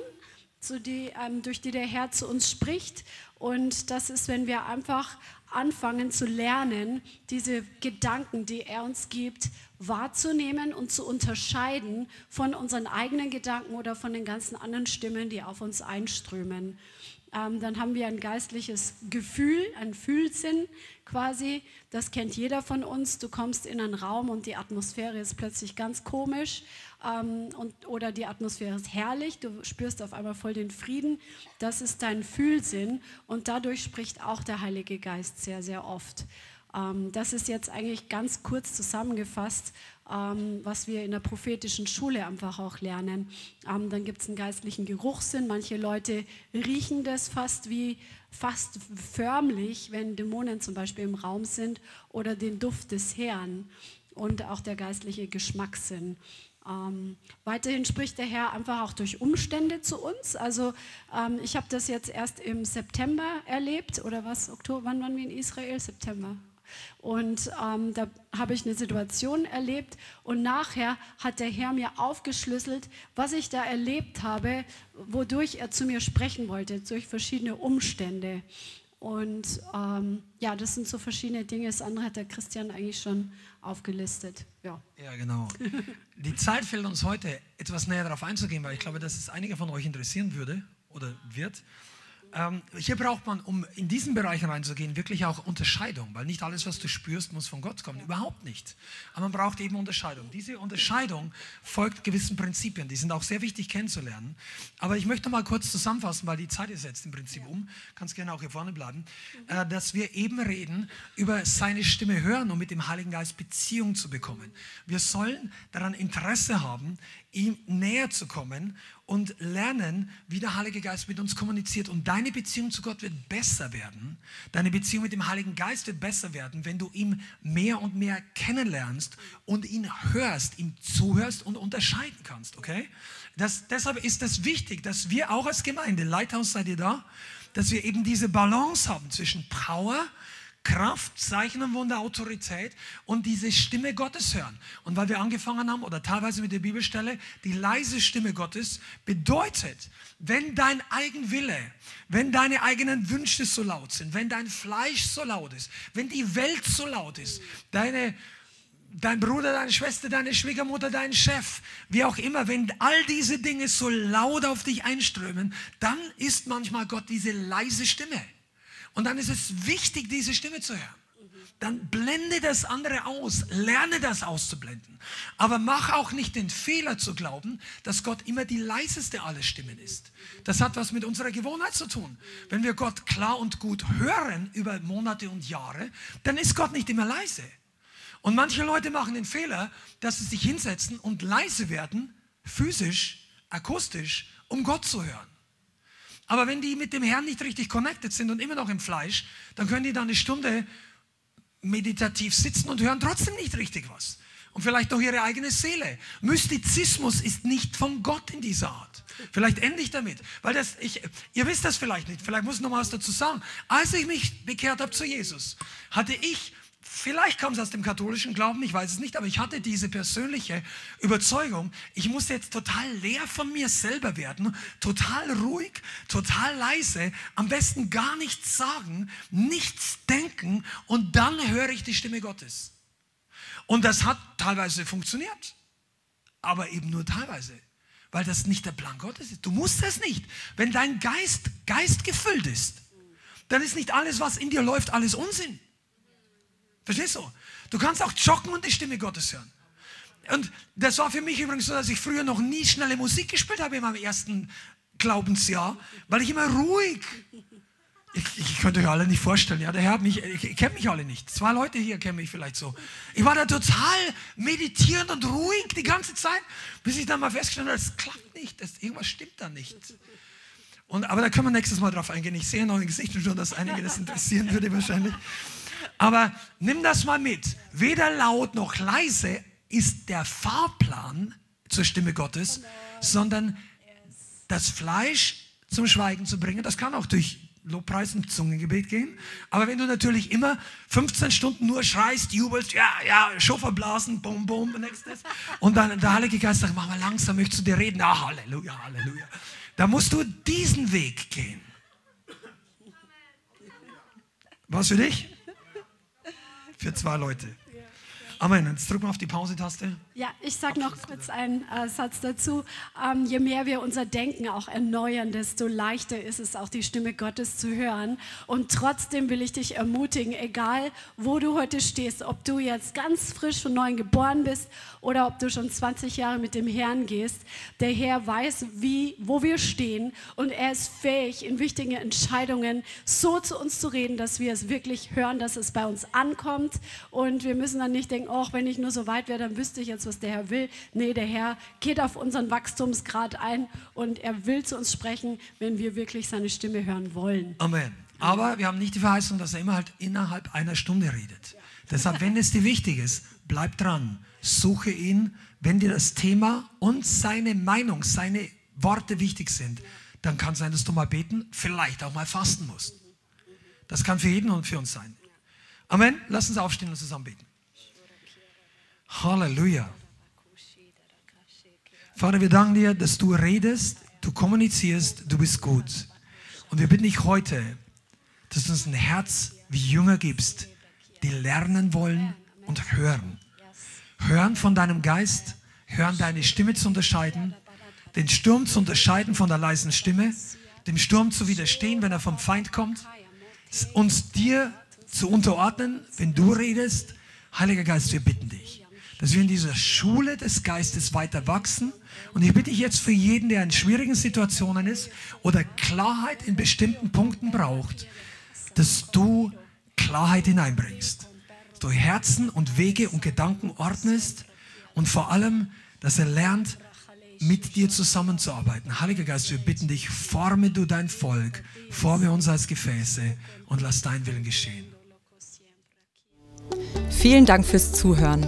die, ähm, durch die der Herr zu uns spricht. Und das ist, wenn wir einfach anfangen zu lernen, diese Gedanken, die er uns gibt, wahrzunehmen und zu unterscheiden von unseren eigenen Gedanken oder von den ganzen anderen Stimmen, die auf uns einströmen. Ähm, dann haben wir ein geistliches Gefühl, ein Fühlsinn quasi. Das kennt jeder von uns. Du kommst in einen Raum und die Atmosphäre ist plötzlich ganz komisch ähm, und, oder die Atmosphäre ist herrlich. Du spürst auf einmal voll den Frieden. Das ist dein Fühlsinn und dadurch spricht auch der Heilige Geist sehr, sehr oft. Ähm, das ist jetzt eigentlich ganz kurz zusammengefasst, ähm, was wir in der prophetischen Schule einfach auch lernen. Ähm, dann gibt es einen geistlichen Geruchssinn. Manche Leute riechen das fast wie fast förmlich, wenn Dämonen zum Beispiel im Raum sind oder den Duft des Herrn und auch der geistliche Geschmackssinn. Ähm, weiterhin spricht der Herr einfach auch durch Umstände zu uns. Also ähm, ich habe das jetzt erst im September erlebt oder was? Oktober? Wann waren wir in Israel? September. Und ähm, da habe ich eine Situation erlebt und nachher hat der Herr mir aufgeschlüsselt, was ich da erlebt habe, wodurch er zu mir sprechen wollte, durch verschiedene Umstände. Und ähm, ja, das sind so verschiedene Dinge. Das andere hat der Christian eigentlich schon aufgelistet. Ja, ja genau. Die Zeit fehlt uns heute, etwas näher darauf einzugehen, weil ich glaube, dass es einige von euch interessieren würde oder wird. Ähm, hier braucht man, um in diesen Bereich reinzugehen, wirklich auch Unterscheidung, weil nicht alles, was du spürst, muss von Gott kommen. Überhaupt nicht. Aber man braucht eben Unterscheidung. Diese Unterscheidung folgt gewissen Prinzipien, die sind auch sehr wichtig kennenzulernen. Aber ich möchte mal kurz zusammenfassen, weil die Zeit ist jetzt im Prinzip um. Kannst gerne auch hier vorne bleiben. Äh, dass wir eben reden über seine Stimme hören, um mit dem Heiligen Geist Beziehung zu bekommen. Wir sollen daran Interesse haben, ihm näher zu kommen und lernen, wie der Heilige Geist mit uns kommuniziert. Und deine Beziehung zu Gott wird besser werden. Deine Beziehung mit dem Heiligen Geist wird besser werden, wenn du ihn mehr und mehr kennenlernst und ihn hörst, ihm zuhörst und unterscheiden kannst. Okay? Das, deshalb ist das wichtig, dass wir auch als Gemeinde, Lighthouse seid ihr da, dass wir eben diese Balance haben zwischen Power Kraft, Zeichen und Wunder, Autorität und diese Stimme Gottes hören. Und weil wir angefangen haben, oder teilweise mit der Bibelstelle, die leise Stimme Gottes bedeutet, wenn dein Eigenwille, wenn deine eigenen Wünsche so laut sind, wenn dein Fleisch so laut ist, wenn die Welt so laut ist, deine, dein Bruder, deine Schwester, deine Schwiegermutter, dein Chef, wie auch immer, wenn all diese Dinge so laut auf dich einströmen, dann ist manchmal Gott diese leise Stimme. Und dann ist es wichtig, diese Stimme zu hören. Dann blende das andere aus, lerne das auszublenden. Aber mach auch nicht den Fehler zu glauben, dass Gott immer die leiseste aller Stimmen ist. Das hat was mit unserer Gewohnheit zu tun. Wenn wir Gott klar und gut hören über Monate und Jahre, dann ist Gott nicht immer leise. Und manche Leute machen den Fehler, dass sie sich hinsetzen und leise werden, physisch, akustisch, um Gott zu hören. Aber wenn die mit dem Herrn nicht richtig connected sind und immer noch im Fleisch, dann können die da eine Stunde meditativ sitzen und hören trotzdem nicht richtig was. Und vielleicht noch ihre eigene Seele. Mystizismus ist nicht von Gott in dieser Art. Vielleicht ende ich damit, weil das, ich, ihr wisst das vielleicht nicht, vielleicht muss ich noch mal was dazu sagen. Als ich mich bekehrt habe zu Jesus, hatte ich Vielleicht kam es aus dem katholischen Glauben, ich weiß es nicht, aber ich hatte diese persönliche Überzeugung, ich muss jetzt total leer von mir selber werden, total ruhig, total leise, am besten gar nichts sagen, nichts denken und dann höre ich die Stimme Gottes. Und das hat teilweise funktioniert, aber eben nur teilweise, weil das nicht der Plan Gottes ist. Du musst das nicht. Wenn dein Geist geistgefüllt ist, dann ist nicht alles, was in dir läuft, alles Unsinn. Verstehst du? Du kannst auch joggen und die Stimme Gottes hören. Und das war für mich übrigens so, dass ich früher noch nie schnelle Musik gespielt habe in meinem ersten Glaubensjahr, weil ich immer ruhig. Ich, ich könnte euch alle nicht vorstellen, ja, der Herr hat mich, ich, kenne mich alle nicht. Zwei Leute hier kennen mich vielleicht so. Ich war da total meditierend und ruhig die ganze Zeit, bis ich dann mal festgestellt habe, das klappt nicht, das, irgendwas stimmt da nicht. Und, aber da können wir nächstes Mal drauf eingehen. Ich sehe noch in Gesichtern schon, dass einige das interessieren würde wahrscheinlich. Aber nimm das mal mit. Weder laut noch leise ist der Fahrplan zur Stimme Gottes, sondern das Fleisch zum Schweigen zu bringen. Das kann auch durch Lobpreis und Zungengebet gehen. Aber wenn du natürlich immer 15 Stunden nur schreist, jubelst, ja, ja, Schoffer blasen, bum, bum, nächstes. Und dann der Heilige Geist sagt, mach mal langsam, möchtest du dir reden? Ah, Halleluja, Halleluja. Da musst du diesen Weg gehen. Was für dich? Für zwei Leute. Amen. Jetzt drück mal auf die Pause-Taste. Ja, ich sage noch kurz einen äh, Satz dazu. Ähm, je mehr wir unser Denken auch erneuern, desto leichter ist es auch die Stimme Gottes zu hören. Und trotzdem will ich dich ermutigen, egal wo du heute stehst, ob du jetzt ganz frisch und neu geboren bist oder ob du schon 20 Jahre mit dem Herrn gehst, der Herr weiß, wie, wo wir stehen und er ist fähig, in wichtigen Entscheidungen so zu uns zu reden, dass wir es wirklich hören, dass es bei uns ankommt und wir müssen dann nicht denken, auch wenn ich nur so weit wäre, dann wüsste ich jetzt, was der Herr will. Nee, der Herr geht auf unseren Wachstumsgrad ein und er will zu uns sprechen, wenn wir wirklich seine Stimme hören wollen. Amen. Aber wir haben nicht die Verheißung, dass er immer halt innerhalb einer Stunde redet. Deshalb, wenn es dir wichtig ist, bleib dran. Suche ihn. Wenn dir das Thema und seine Meinung, seine Worte wichtig sind, dann kann es sein, dass du mal beten, vielleicht auch mal fasten musst. Das kann für jeden und für uns sein. Amen. Lass uns aufstehen und zusammen beten. Halleluja. Vater, wir danken dir, dass du redest, du kommunizierst, du bist gut. Und wir bitten dich heute, dass du uns ein Herz wie Jünger gibst, die lernen wollen und hören. Hören von deinem Geist, hören deine Stimme zu unterscheiden, den Sturm zu unterscheiden von der leisen Stimme, dem Sturm zu widerstehen, wenn er vom Feind kommt, uns dir zu unterordnen, wenn du redest. Heiliger Geist, wir bitten dich, dass wir in dieser Schule des Geistes weiter wachsen. Und ich bitte dich jetzt für jeden, der in schwierigen Situationen ist oder Klarheit in bestimmten Punkten braucht, dass du Klarheit hineinbringst. Dass du Herzen und Wege und Gedanken ordnest und vor allem, dass er lernt, mit dir zusammenzuarbeiten. Heiliger Geist, wir bitten dich, forme du dein Volk, forme uns als Gefäße und lass dein Willen geschehen. Vielen Dank fürs Zuhören.